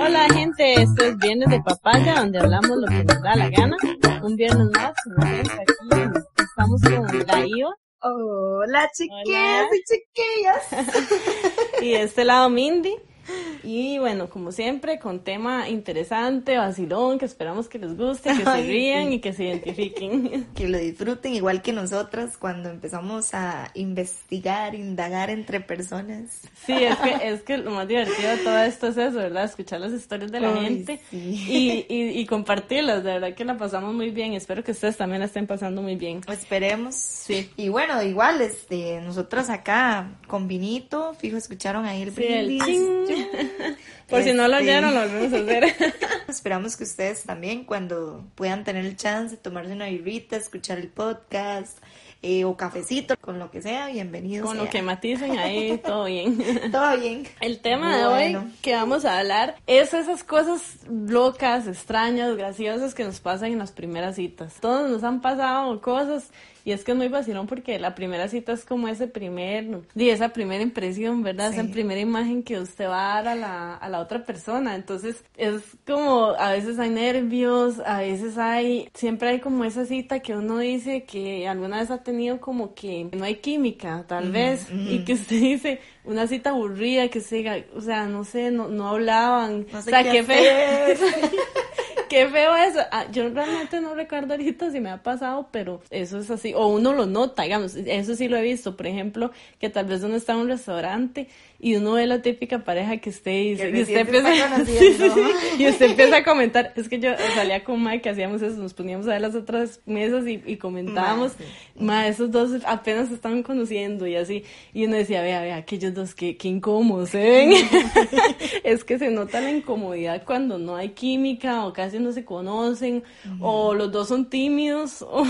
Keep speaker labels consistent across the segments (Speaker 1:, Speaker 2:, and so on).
Speaker 1: Hola gente, esto es Viernes de Papaya, donde hablamos lo que nos da la gana. Un viernes más, aquí estamos con la Iva.
Speaker 2: Hola chiquillas y chiquillas.
Speaker 1: y de este lado Mindy. Y bueno, como siempre, con tema interesante, vacilón, que esperamos que les guste, que se rían y que se identifiquen.
Speaker 2: Que lo disfruten igual que nosotras cuando empezamos a investigar, indagar entre personas.
Speaker 1: Sí, es que, es que lo más divertido de todo esto es eso, ¿verdad? Escuchar las historias de la gente y, y, y, compartirlas. De verdad que la pasamos muy bien. Espero que ustedes también la estén pasando muy bien.
Speaker 2: Esperemos. Sí. Y bueno, igual, este, nosotras acá con vinito, fijo, escucharon ahí el
Speaker 1: sí, Por si no lo oyeron, lo volvemos a hacer.
Speaker 2: Esperamos que ustedes también, cuando puedan tener el chance de tomarse una birrita, escuchar el podcast, eh, o cafecito, con lo que sea, bienvenidos.
Speaker 1: Con lo que maticen ahí, todo bien.
Speaker 2: todo bien.
Speaker 1: El tema de hoy que vamos a hablar es esas cosas locas, extrañas, graciosas que nos pasan en las primeras citas. Todos nos han pasado cosas y es que es muy vacilón porque la primera cita es como ese primer, y esa primera impresión, ¿verdad? Esa primera imagen que usted va a dar a la, a la otra persona. Entonces es como, a veces hay nervios, a veces hay, siempre hay como esa cita que uno dice que alguna vez ha tenido como que no hay química, tal vez, y que usted dice, una cita aburrida, que se o sea, no sé, no, no hablaban,
Speaker 2: no sé
Speaker 1: o sea,
Speaker 2: qué, qué
Speaker 1: qué feo eso. Ah, yo realmente no recuerdo ahorita si me ha pasado, pero eso es así. O uno lo nota, digamos. Eso sí lo he visto. Por ejemplo, que tal vez uno está en un restaurante y uno ve la típica pareja que usted dice, y usted empieza, y usted empieza a comentar, es que yo salía con Mike que hacíamos eso, nos poníamos a ver las otras mesas y, y comentábamos, Ma, esos dos apenas se estaban conociendo y así, y uno decía, vea, vea, aquellos dos, qué, qué incómodos se ven, es que se nota la incomodidad cuando no hay química o casi no se conocen, o los dos son tímidos, o,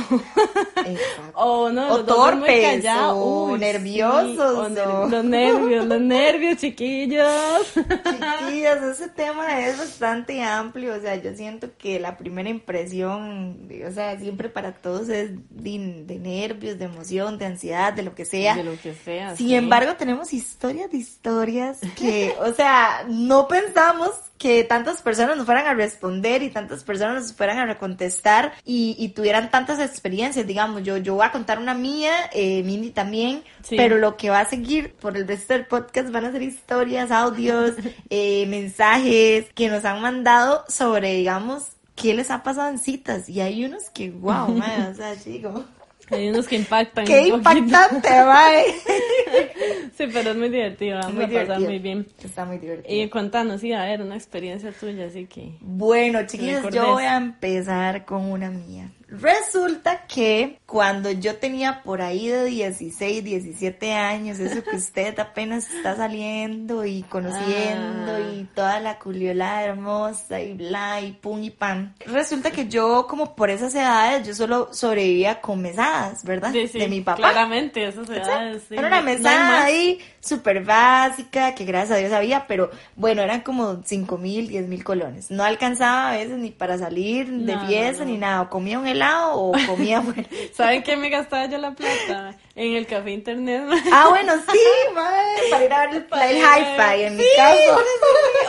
Speaker 1: o no,
Speaker 2: o
Speaker 1: los
Speaker 2: torpes,
Speaker 1: dos son muy callados,
Speaker 2: o
Speaker 1: Uy,
Speaker 2: nerviosos,
Speaker 1: sí, o los nervios, los nervios nervios, chiquillos.
Speaker 2: Chiquillos, ese tema es bastante amplio. O sea, yo siento que la primera impresión, o sea, siempre para todos es de, de nervios, de emoción, de ansiedad, de lo que sea.
Speaker 1: De lo que sea.
Speaker 2: Sin
Speaker 1: sí.
Speaker 2: embargo, tenemos historias de historias que, o sea, no pensamos que tantas personas nos fueran a responder y tantas personas nos fueran a contestar y, y tuvieran tantas experiencias, digamos, yo, yo voy a contar una mía, eh, Mindy también, sí. pero lo que va a seguir por el resto del podcast van a ser historias, audios, eh, mensajes que nos han mandado sobre, digamos, qué les ha pasado en citas y hay unos que, wow, man, o sea, chico.
Speaker 1: Hay unos que impactan.
Speaker 2: ¡Qué impactante, bye!
Speaker 1: sí, pero es muy divertido, vamos
Speaker 2: muy
Speaker 1: a pasar muy bien.
Speaker 2: Está muy divertido.
Speaker 1: Y cuéntanos, sí, a ver, una experiencia tuya, así que...
Speaker 2: Bueno, chiquillos, yo voy a empezar con una mía. Resulta que cuando yo tenía por ahí de 16, 17 años, eso que usted apenas está saliendo y conociendo ah. y toda la culiolada hermosa y bla y pum y pam. Resulta que yo como por esas edades yo solo sobrevivía con mesadas, ¿verdad?
Speaker 1: Sí, sí,
Speaker 2: de mi papá.
Speaker 1: Claramente, esas edades. Sí.
Speaker 2: Era una mesada ahí súper básica que gracias a Dios había, pero bueno, eran como 5 mil, 10 mil colones. No alcanzaba a veces ni para salir de
Speaker 1: No,
Speaker 2: fiesta
Speaker 1: no.
Speaker 2: ni nada. O comía un helado o comía bueno.
Speaker 1: ¿Saben qué me gastaba yo la plata? En el café internet.
Speaker 2: Ah, bueno, sí, madre, para ir a ver el, el
Speaker 1: a
Speaker 2: hi-fi en mi
Speaker 1: Sí,
Speaker 2: caso.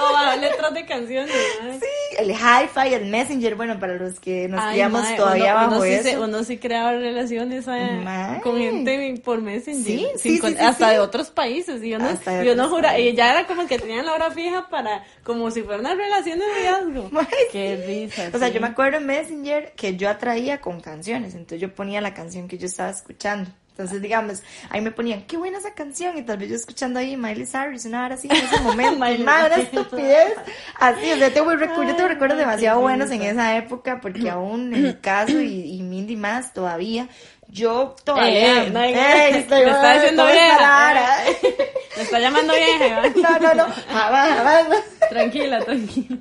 Speaker 1: O bajar letras de canciones. ¿sabes?
Speaker 2: Sí, el hi-fi, el messenger, bueno, para los que nos
Speaker 1: Ay,
Speaker 2: criamos todavía
Speaker 1: uno,
Speaker 2: bajo
Speaker 1: uno sí
Speaker 2: eso.
Speaker 1: se- uno sí creaba relaciones
Speaker 2: Mae.
Speaker 1: con gente por Messenger.
Speaker 2: Sí, sí,
Speaker 1: con-
Speaker 2: sí, sí,
Speaker 1: hasta
Speaker 2: sí.
Speaker 1: de otros países. Y yo no, yo no jura, y ya era como que tenían la hora fija para, como si fuera una relación de noviazgo. Qué risa.
Speaker 2: O sea,
Speaker 1: sí.
Speaker 2: yo me acuerdo en Messenger que yo atraía con canciones, entonces yo ponía la canción que yo estaba escuchando. Entonces, digamos, ahí me ponían, qué buena esa canción, y tal vez yo escuchando ahí Miley Cyrus, una hora así en ese momento, una
Speaker 1: Cyrus.
Speaker 2: estupidez, así, o sea, tengo, recu- yo tengo recuerdos demasiado buenos en esa época, porque aún en mi caso, y, y Mindy más todavía, yo todavía,
Speaker 1: Eh, no, eh,
Speaker 2: estoy-
Speaker 1: me está diciendo
Speaker 2: ¿cómo está
Speaker 1: vieja. Me está llamando vieja.
Speaker 2: No, no, no, jamás, jamás.
Speaker 1: Tranquila, tranquila.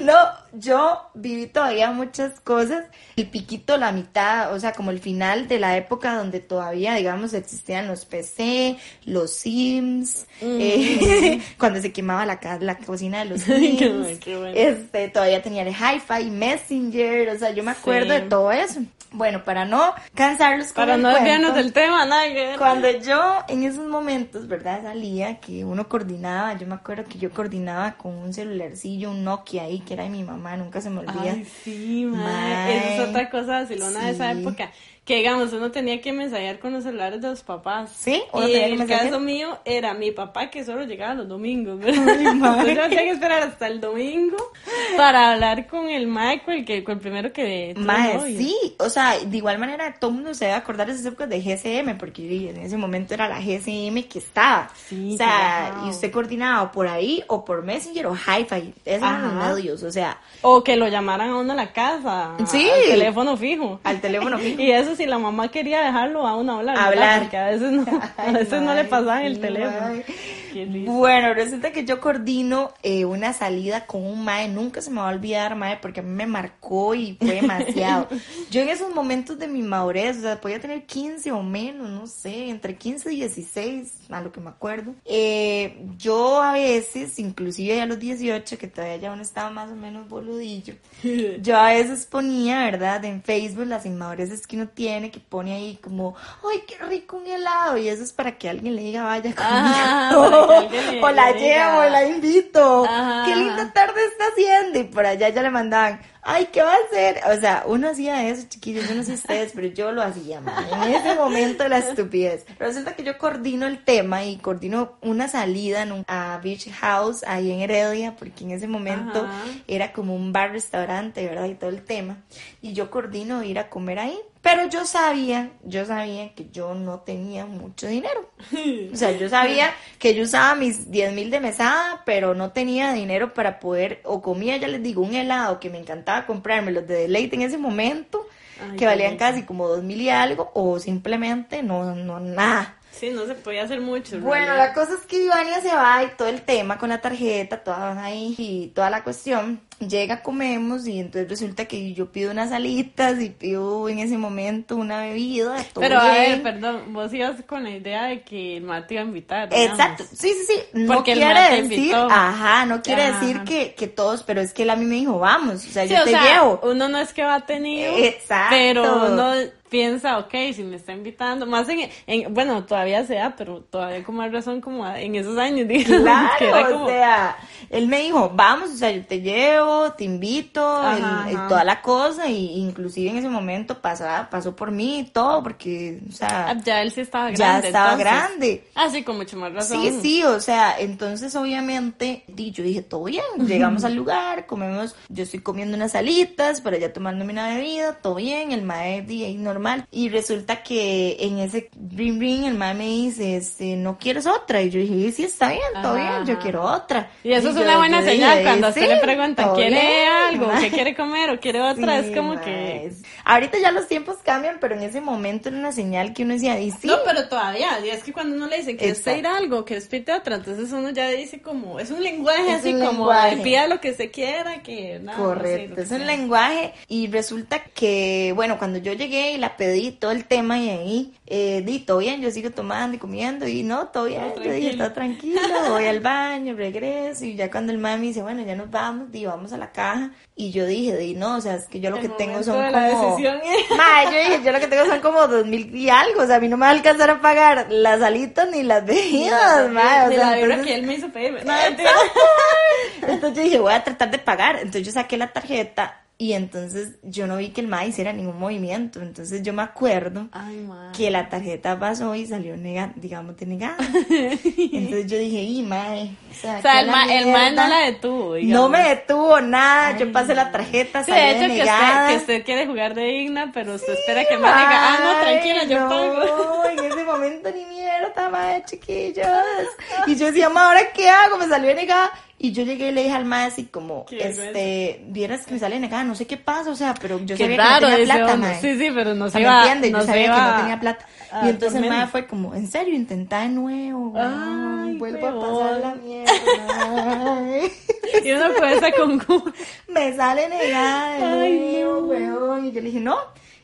Speaker 2: No, yo viví todavía muchas cosas. El piquito, la mitad, o sea, como el final de la época donde todavía, digamos, existían los PC, los Sims, eh, cuando se quemaba la, la cocina de los
Speaker 1: qué
Speaker 2: Sims.
Speaker 1: bueno, qué bueno.
Speaker 2: Este, todavía tenía el Hi-Fi, Messenger, o sea, yo me acuerdo
Speaker 1: Sí.
Speaker 2: de todo eso. Bueno, para no cansarlos con
Speaker 1: Para
Speaker 2: el
Speaker 1: no desviarnos del tema, ver.
Speaker 2: Cuando yo en esos momentos, ¿verdad? Salía, que uno coordinaba, yo me acuerdo que yo coordinaba con un celularcillo, un Nokia ahí, que era de mi mamá, nunca se me olvida.
Speaker 1: Ay, sí. Mae. Esa es otra cosa vacilona de esa época. Que digamos, uno tenía que mensajear con los celulares de los papás.
Speaker 2: Sí, uno
Speaker 1: y
Speaker 2: tenía que
Speaker 1: en el
Speaker 2: mensajear.
Speaker 1: caso mío era mi papá que solo llegaba los domingos, ¿verdad? Entonces yo tenía que esperar hasta el domingo para hablar con el Michael, que con el primero que
Speaker 2: Mae, sí, o sea, de igual manera todo el mundo se debe acordar de esas épocas de GCM, porque en ese momento era la GCM que estaba.
Speaker 1: Sí,
Speaker 2: o sea,
Speaker 1: wow.
Speaker 2: y usted coordinaba por ahí, o por Messenger, o Hi-Fi, esos eran los
Speaker 1: Ajá.
Speaker 2: medios, o sea,
Speaker 1: O que lo llamaran a uno a la casa.
Speaker 2: Sí.
Speaker 1: Al teléfono fijo.
Speaker 2: al teléfono fijo.
Speaker 1: Y eso si la mamá quería dejarlo a uno hablar. ¿verdad?
Speaker 2: Hablar.
Speaker 1: Porque a veces no, a veces no le pasaban el teléfono.
Speaker 2: Bueno, resulta que yo coordino eh, una salida con un mae, nunca se me va a olvidar, mae, porque a mí me marcó y fue demasiado. yo en esos momentos de mi madurez, o sea, podía tener 15 o menos, no sé, entre 15 y 16, a lo que me acuerdo. Eh, yo a veces, inclusive a los 18, que todavía ya uno estaba más o menos boludillo, yo a veces ponía, ¿verdad? En Facebook las inmadureces que uno tiene, que pone ahí como, ¡ay, qué rico un helado! Y eso es para que alguien le diga, vaya
Speaker 1: Ajá,
Speaker 2: conmigo. o la llevo, la invito.
Speaker 1: Ajá,
Speaker 2: ¡Qué linda tarde está haciendo! Y por allá ya le mandaban, ¡ay, qué va a hacer! O sea, uno hacía eso, chiquillos, yo no sé ustedes, pero yo lo hacía, man. En ese momento la estupidez. Resulta que yo coordino el tema y coordino una salida en un- a Beach House ahí en Heredia, porque en ese momento
Speaker 1: Ajá.
Speaker 2: era como un bar restaurante, ¿verdad? Y todo el tema. Y yo coordino ir a comer ahí. Pero yo sabía, yo sabía que yo no tenía mucho dinero. O sea, yo sabía que yo usaba mis 10 mil de mesada, pero no tenía dinero para poder, o comía, ya les digo, un helado que me encantaba comprarme, los de deleite en ese momento,
Speaker 1: Ay,
Speaker 2: que valían casi como dos mil y algo, o simplemente no, no, nada.
Speaker 1: Sí, no se podía hacer mucho. en
Speaker 2: Bueno, la cosa es que Ivania se va y todo el tema con la tarjeta, toda ahí y toda la cuestión. Llega, comemos y entonces resulta que yo pido unas alitas y pido en ese momento una bebida. todo
Speaker 1: Pero a
Speaker 2: bien.
Speaker 1: ver, perdón, vos ibas con la idea de que el Mati iba a invitar. digamos.
Speaker 2: Exacto, sí, sí, sí. No
Speaker 1: Porque
Speaker 2: quiere decir,
Speaker 1: invitó.
Speaker 2: ajá, no quiere
Speaker 1: Ajá.
Speaker 2: decir que, que todos, pero es que él a mí me dijo, vamos, o sea,
Speaker 1: Sí,
Speaker 2: yo
Speaker 1: o
Speaker 2: te
Speaker 1: sea,
Speaker 2: llevo.
Speaker 1: uno no es que va tenido,
Speaker 2: Exacto.
Speaker 1: pero uno piensa, ok, si me está invitando, más en, en- bueno, todavía sea, pero todavía con más razón como en esos años, digamos,
Speaker 2: Claro,
Speaker 1: como,
Speaker 2: o sea, él me dijo, vamos, o sea, yo te llevo, te invito,
Speaker 1: Ajá,
Speaker 2: el- el- toda la cosa, y inclusive en ese momento pasaba, pasó por mí y todo, porque, o sea,
Speaker 1: ah, ya él sí estaba grande.
Speaker 2: ya estaba
Speaker 1: entonces.
Speaker 2: grande.
Speaker 1: Ah, sí, con mucho más razón.
Speaker 2: Sí, sí, o sea, entonces obviamente di, yo dije, todo bien, llegamos al lugar, comemos, yo estoy comiendo unas alitas, pero ya tomándome una bebida, todo bien, el mae di, ahí normal, y resulta que en ese ring ring el mae me dice, este, no quieres otra, y yo dije, sí, está bien, todo
Speaker 1: Ajá,
Speaker 2: bien, yo quiero otra.
Speaker 1: Y eso es
Speaker 2: yo-
Speaker 1: una buena
Speaker 2: yo dije,
Speaker 1: señal cuando
Speaker 2: "Sí,
Speaker 1: le preguntan, ¿quiere
Speaker 2: bien,
Speaker 1: algo?
Speaker 2: mae".
Speaker 1: ¿Qué quiere comer o quiere otra?
Speaker 2: Sí,
Speaker 1: es como
Speaker 2: mae,
Speaker 1: que...
Speaker 2: Ahorita ya los tiempos cambian, pero en ese momento era una señal que uno decía, y sí,
Speaker 1: No, pero todavía, y es que cuando uno le dice que es
Speaker 2: Exacto.
Speaker 1: pedir algo, que es pedir otra, entonces uno ya dice como, es un lenguaje
Speaker 2: Es
Speaker 1: así
Speaker 2: un
Speaker 1: como,
Speaker 2: lenguaje.
Speaker 1: pida lo que se quiera, que nada, no sé,
Speaker 2: Correcto,
Speaker 1: lo que
Speaker 2: es un lenguaje y resulta que, bueno, cuando yo llegué y la pedí todo el tema y ahí, eh, di, todo bien, yo sigo tomando y comiendo y no, todo bien, yo dije, está tranquilo, voy al baño, regreso y ya cuando el mami dice, bueno, ya nos vamos, di, vamos a la caja y yo dije, di, no, o sea, es que yo lo
Speaker 1: El
Speaker 2: que tengo son
Speaker 1: de la
Speaker 2: como...
Speaker 1: decisión es-
Speaker 2: Mae, yo dije, yo lo que tengo son como dos mil y algo, o sea, a mí no me va a alcanzar a pagar las alitas ni las bebidas, mae, o
Speaker 1: de
Speaker 2: sea,
Speaker 1: la
Speaker 2: entonces-
Speaker 1: que él me hizo pedir.
Speaker 2: Entonces yo dije, voy a tratar de pagar. Entonces yo saqué la tarjeta y entonces yo no vi que el MAE hiciera ningún movimiento. Entonces yo me acuerdo
Speaker 1: Ay,
Speaker 2: que la tarjeta pasó y salió negada, digamos, denegada. Entonces yo dije, y MAE. O sea,
Speaker 1: O sea,
Speaker 2: que
Speaker 1: el, ma, el ma
Speaker 2: mierda.
Speaker 1: no la detuvo, digamos.
Speaker 2: No me detuvo nada, yo pasé la tarjeta,
Speaker 1: Sí,
Speaker 2: salió
Speaker 1: de hecho, que usted, que usted quiere jugar de digna, pero usted espera que el ma diga, ah, no, tranquila, yo
Speaker 2: no,
Speaker 1: pago.
Speaker 2: en ese momento ni mierda, mae, chiquillos. Y yo decía, ma, ¿ahora qué hago? Me salió negada. Y yo llegué y le dije al mae así como, este, vieras que me sale negada, no sé qué pasa, o sea, pero yo
Speaker 1: Qué
Speaker 2: sabía
Speaker 1: raro,
Speaker 2: que no tenía plata, mae.
Speaker 1: Sí, sí, pero no se iba,
Speaker 2: ¿me entiendes?
Speaker 1: no
Speaker 2: yo sabía
Speaker 1: iba
Speaker 2: que no tenía plata.
Speaker 1: a
Speaker 2: y entonces el mae fue como, en serio, intenta de nuevo,
Speaker 1: Ay,
Speaker 2: vuelvo a pasar la mierda.
Speaker 1: Y uno con esa concurso.
Speaker 2: me sale negada de
Speaker 1: Ay,
Speaker 2: nuevo,
Speaker 1: no.
Speaker 2: weón. Y yo le dije, no.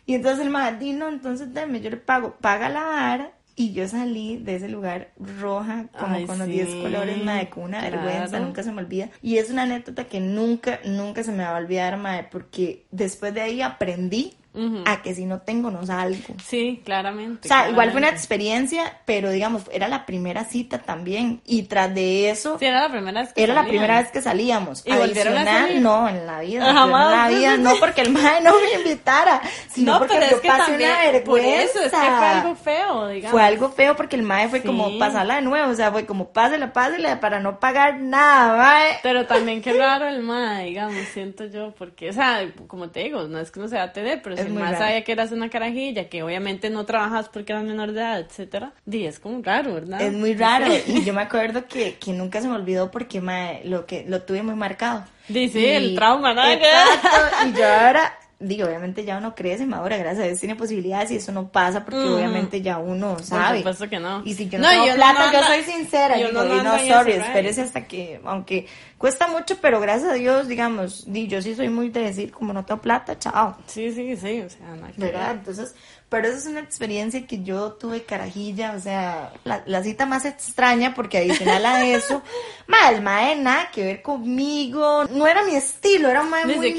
Speaker 2: Y entonces el mae, no, entonces deme, yo le pago, paga la vara. Y yo salí de ese lugar roja, como
Speaker 1: Ay,
Speaker 2: con los
Speaker 1: sí,
Speaker 2: 10 colores, mae, con una
Speaker 1: claro.
Speaker 2: vergüenza, nunca se me olvida. Y es una anécdota que nunca, nunca se me va a olvidar, mae, porque después de ahí aprendí a que si no tengo no salgo.
Speaker 1: Sí, claramente.
Speaker 2: O sea, igual fue una
Speaker 1: claramente.
Speaker 2: experiencia, pero digamos, era la primera cita también. Y tras de eso,
Speaker 1: Sí, era la primera vez que
Speaker 2: era la
Speaker 1: salían.
Speaker 2: primera vez que salíamos.
Speaker 1: ¿Y volvieron a
Speaker 2: Adicional,
Speaker 1: salir?
Speaker 2: no, en la vida. Yo En la
Speaker 1: jamás.
Speaker 2: vida, no porque el mae no me invitara, sino
Speaker 1: No,
Speaker 2: porque
Speaker 1: pero
Speaker 2: yo
Speaker 1: es que
Speaker 2: pasé
Speaker 1: también,
Speaker 2: una vergüenza.
Speaker 1: por eso, es que fue algo feo, digamos.
Speaker 2: Fue algo feo porque el mae fue
Speaker 1: Sí.
Speaker 2: como pasarla de nuevo, o sea, fue como pásela, pásela para no pagar nada, mae.
Speaker 1: Pero también qué raro el MAE, digamos, siento yo, porque, o sea, como te digo, no es que no sea tener, pero
Speaker 2: Es muy
Speaker 1: MAE
Speaker 2: raro.
Speaker 1: sabía que eras una carajilla, que obviamente no trabajas porque eras menor de edad, etcétera, di, es como raro, ¿verdad?
Speaker 2: Es muy raro y yo me acuerdo que, que nunca se me olvidó porque mae, lo que lo tuve muy marcado.
Speaker 1: Di, sí, el trauma, ¿no?
Speaker 2: Exacto, y yo ahora digo, obviamente ya uno crece, madura, gracias a Dios tiene posibilidades y eso no pasa porque obviamente ya uno
Speaker 1: Por
Speaker 2: sabe.
Speaker 1: supuesto que no.
Speaker 2: Y si yo no,
Speaker 1: No,
Speaker 2: tengo
Speaker 1: y uno
Speaker 2: plata,
Speaker 1: no
Speaker 2: yo soy sincera,
Speaker 1: y
Speaker 2: digo,
Speaker 1: no
Speaker 2: no, sorry, espérese hasta que, aunque cuesta mucho, pero gracias a Dios, digamos, di, yo sí soy muy de decir, como no tengo plata, chao.
Speaker 1: Sí, sí, sí, o sea, nada que
Speaker 2: ¿verdad?
Speaker 1: ver.
Speaker 2: Entonces, pero eso es una experiencia que yo tuve carajilla, o sea, la, la cita más extraña, porque adicional a eso, ma, el mae nada que ver conmigo, no era mi estilo, era un mae muy,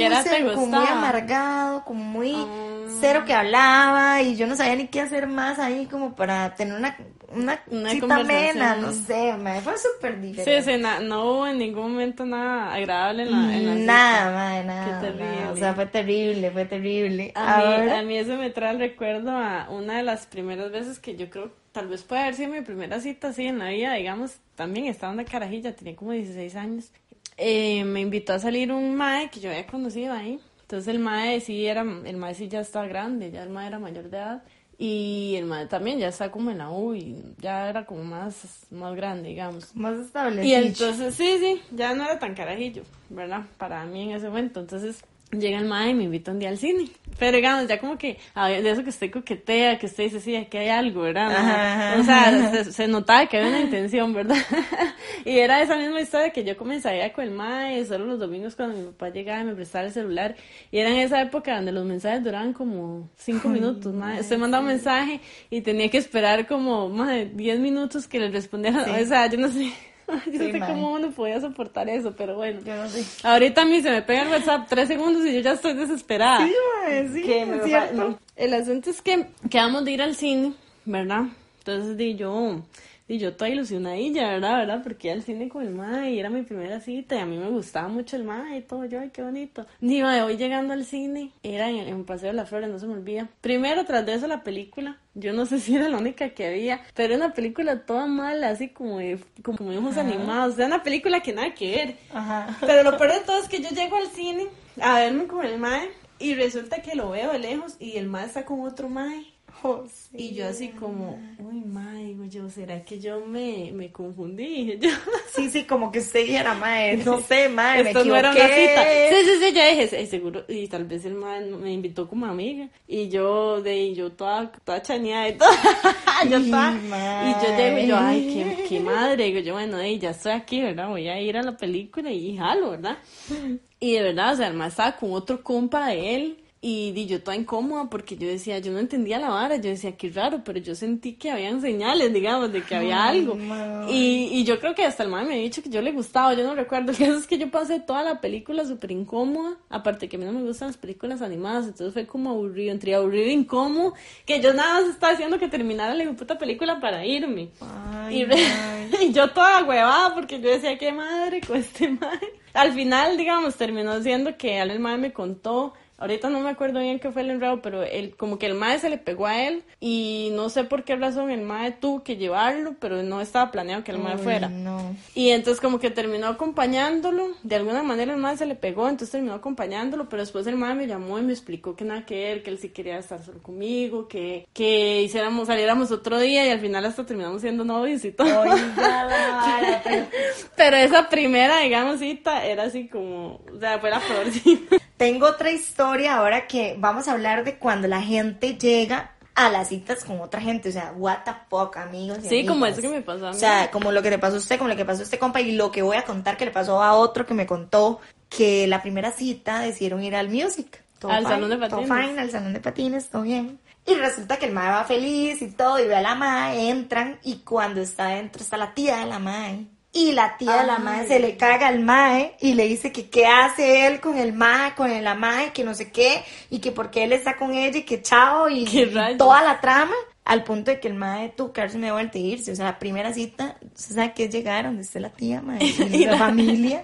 Speaker 2: amargado, como muy
Speaker 1: Ah.
Speaker 2: cero que hablaba, y yo no sabía ni qué hacer más ahí, como para tener una, una,
Speaker 1: Una
Speaker 2: cita amena, no sé, mae, fue súper
Speaker 1: Sí,
Speaker 2: diferente.
Speaker 1: sí, na- no hubo en ningún momento nada agradable en la, en la cita.
Speaker 2: Nada, mae, nada, o sea, fue terrible, fue terrible.
Speaker 1: A mí,
Speaker 2: Ahora-
Speaker 1: a mí eso me trae el recuerdo a una de las primeras veces que yo creo, tal vez puede haber sido mi primera cita así en la vida, digamos, también estaba en la carajilla, tenía como 16 años. Eh, me invitó a salir un mae que yo había conocido ahí. Entonces el mae sí era, el mae sí ya estaba grande, ya el mae era mayor de edad. Y el mae también ya está como en la U y ya era como más, más grande, digamos.
Speaker 2: más establecido.
Speaker 1: Y entonces, sí, sí, ya no era tan carajillo, ¿verdad? Para mí en ese momento. Entonces, llega el mae y me invita un día al cine. Pero digamos, ya como que, a ver, de eso que usted coquetea, que usted dice, sí, aquí hay algo, ¿verdad? O sea, se, se notaba que había una intención, ¿verdad? y era esa misma historia que yo comencé a ir con el mae, solo los domingos cuando mi papá llegaba y me prestaba el celular. Y era en esa época donde los mensajes duraban como cinco minutos, mae. Usted mandaba un mensaje y tenía que esperar como más de 10 minutos que le respondieran.
Speaker 2: Sí.
Speaker 1: O sea, yo no sé. Yo no sé cómo uno podía soportar eso, pero bueno.
Speaker 2: Yo no sé.
Speaker 1: Ahorita a mí se me pega el WhatsApp tres segundos y yo ya estoy desesperada.
Speaker 2: Sí, mae, sí, es cierto.
Speaker 1: no. El asunto es que quedamos de ir al cine, ¿verdad? Entonces di yo, di yo toda ilusionadilla, ¿verdad? ¿verdad? Porque iba al cine con el mae y era mi primera cita y a mí me gustaba mucho el mae y todo, yo, ay, qué bonito. Di, mae, hoy llegando al cine, era en, en Paseo de las Flores, no se me olvida. Primero, tras de eso, la película. Yo no sé si era la única que había, pero era una película toda mala, así como de, como de dibujos animados. Era una película que nada que ver.
Speaker 2: Ajá.
Speaker 1: Pero lo peor de todo es que yo llego al cine a verme con el mae y resulta que lo veo de lejos y el mae está con otro mae.
Speaker 2: José.
Speaker 1: Y yo así como, uy, mae, digo yo, ¿será que yo me, me confundí? Yo,
Speaker 2: Sí, sí, como que usted dijera, mae, no sé, mae, me
Speaker 1: esto no
Speaker 2: equivoqué.
Speaker 1: era una cita. Sí, sí, sí, yo dije, "Eh, seguro, y tal vez el mae me invitó como amiga. Y yo, de y yo toda, toda chaneada y todo. yo toda- y yo llego y yo, ay, qué, qué madre. Digo yo, bueno, ey, ya estoy aquí, ¿verdad? Voy a ir a la película y jalo, ¿verdad? Y de verdad, o sea, el estaba con otro compa de él. Y, di, yo toda incómoda porque yo decía, yo no entendía la vara, yo decía, qué raro, pero yo sentí que habían señales, digamos, de que había
Speaker 2: Ay,
Speaker 1: algo. Y, y yo creo que hasta el mae me había dicho que yo le gustaba, yo no recuerdo. El caso es que yo pasé toda la película súper incómoda, aparte que a mí no me gustan las películas animadas, entonces fue como aburrido, entre aburrido e incómodo, que yo nada más estaba haciendo que terminara la puta película para irme.
Speaker 2: Ay,
Speaker 1: Y, re- y yo toda huevada porque yo decía, qué madre con este madre. Al final, digamos, terminó siendo que el madre me contó, ahorita no me acuerdo bien qué fue el enredo, pero él, como que el madre se le pegó a él y no sé por qué razón el madre tuvo que llevarlo, pero no estaba planeado que el
Speaker 2: Uy,
Speaker 1: fuera.
Speaker 2: No.
Speaker 1: Y entonces como que terminó acompañándolo, de alguna manera el madre se le pegó, entonces terminó acompañándolo, pero después el madre me llamó y me explicó que nada que ver, que él sí quería estar solo conmigo, que, que hiciéramos, saliéramos otro día y al final hasta terminamos siendo novios y todo.
Speaker 2: Vara, pero-
Speaker 1: Pero esa primera, digamos, cita era así como, o sea, fue la peor.
Speaker 2: Tengo otra historia ahora que vamos a hablar de cuando la gente llega a las citas con otra gente, o sea, what the fuck, amigos. y
Speaker 1: Sí, como eso que me pasó a
Speaker 2: O
Speaker 1: mí.
Speaker 2: sea, como lo que le pasó a usted, como lo que pasó a este compa y lo que voy a contar que le pasó a otro que me contó que la primera cita decidieron ir al music. Todo
Speaker 1: Al
Speaker 2: fine,
Speaker 1: salón de
Speaker 2: Todo
Speaker 1: patines.
Speaker 2: fine, al salón de patines, todo bien. Y resulta que el mae va feliz y todo, y ve a la mae, entran, y cuando está adentro está la tía de la mae. Y la tía de la mae se le caga al mae y le dice que qué hace él con el mae, con la mae, que no sé qué, y que porque él está con ella y que chao, y,
Speaker 1: Qué
Speaker 2: y toda la trama, al punto de que el mae tuvo que darse media vuelta e irse. O sea, la primera cita, ¿usted sabe que es llegar donde esté la tía, mae, y la familia,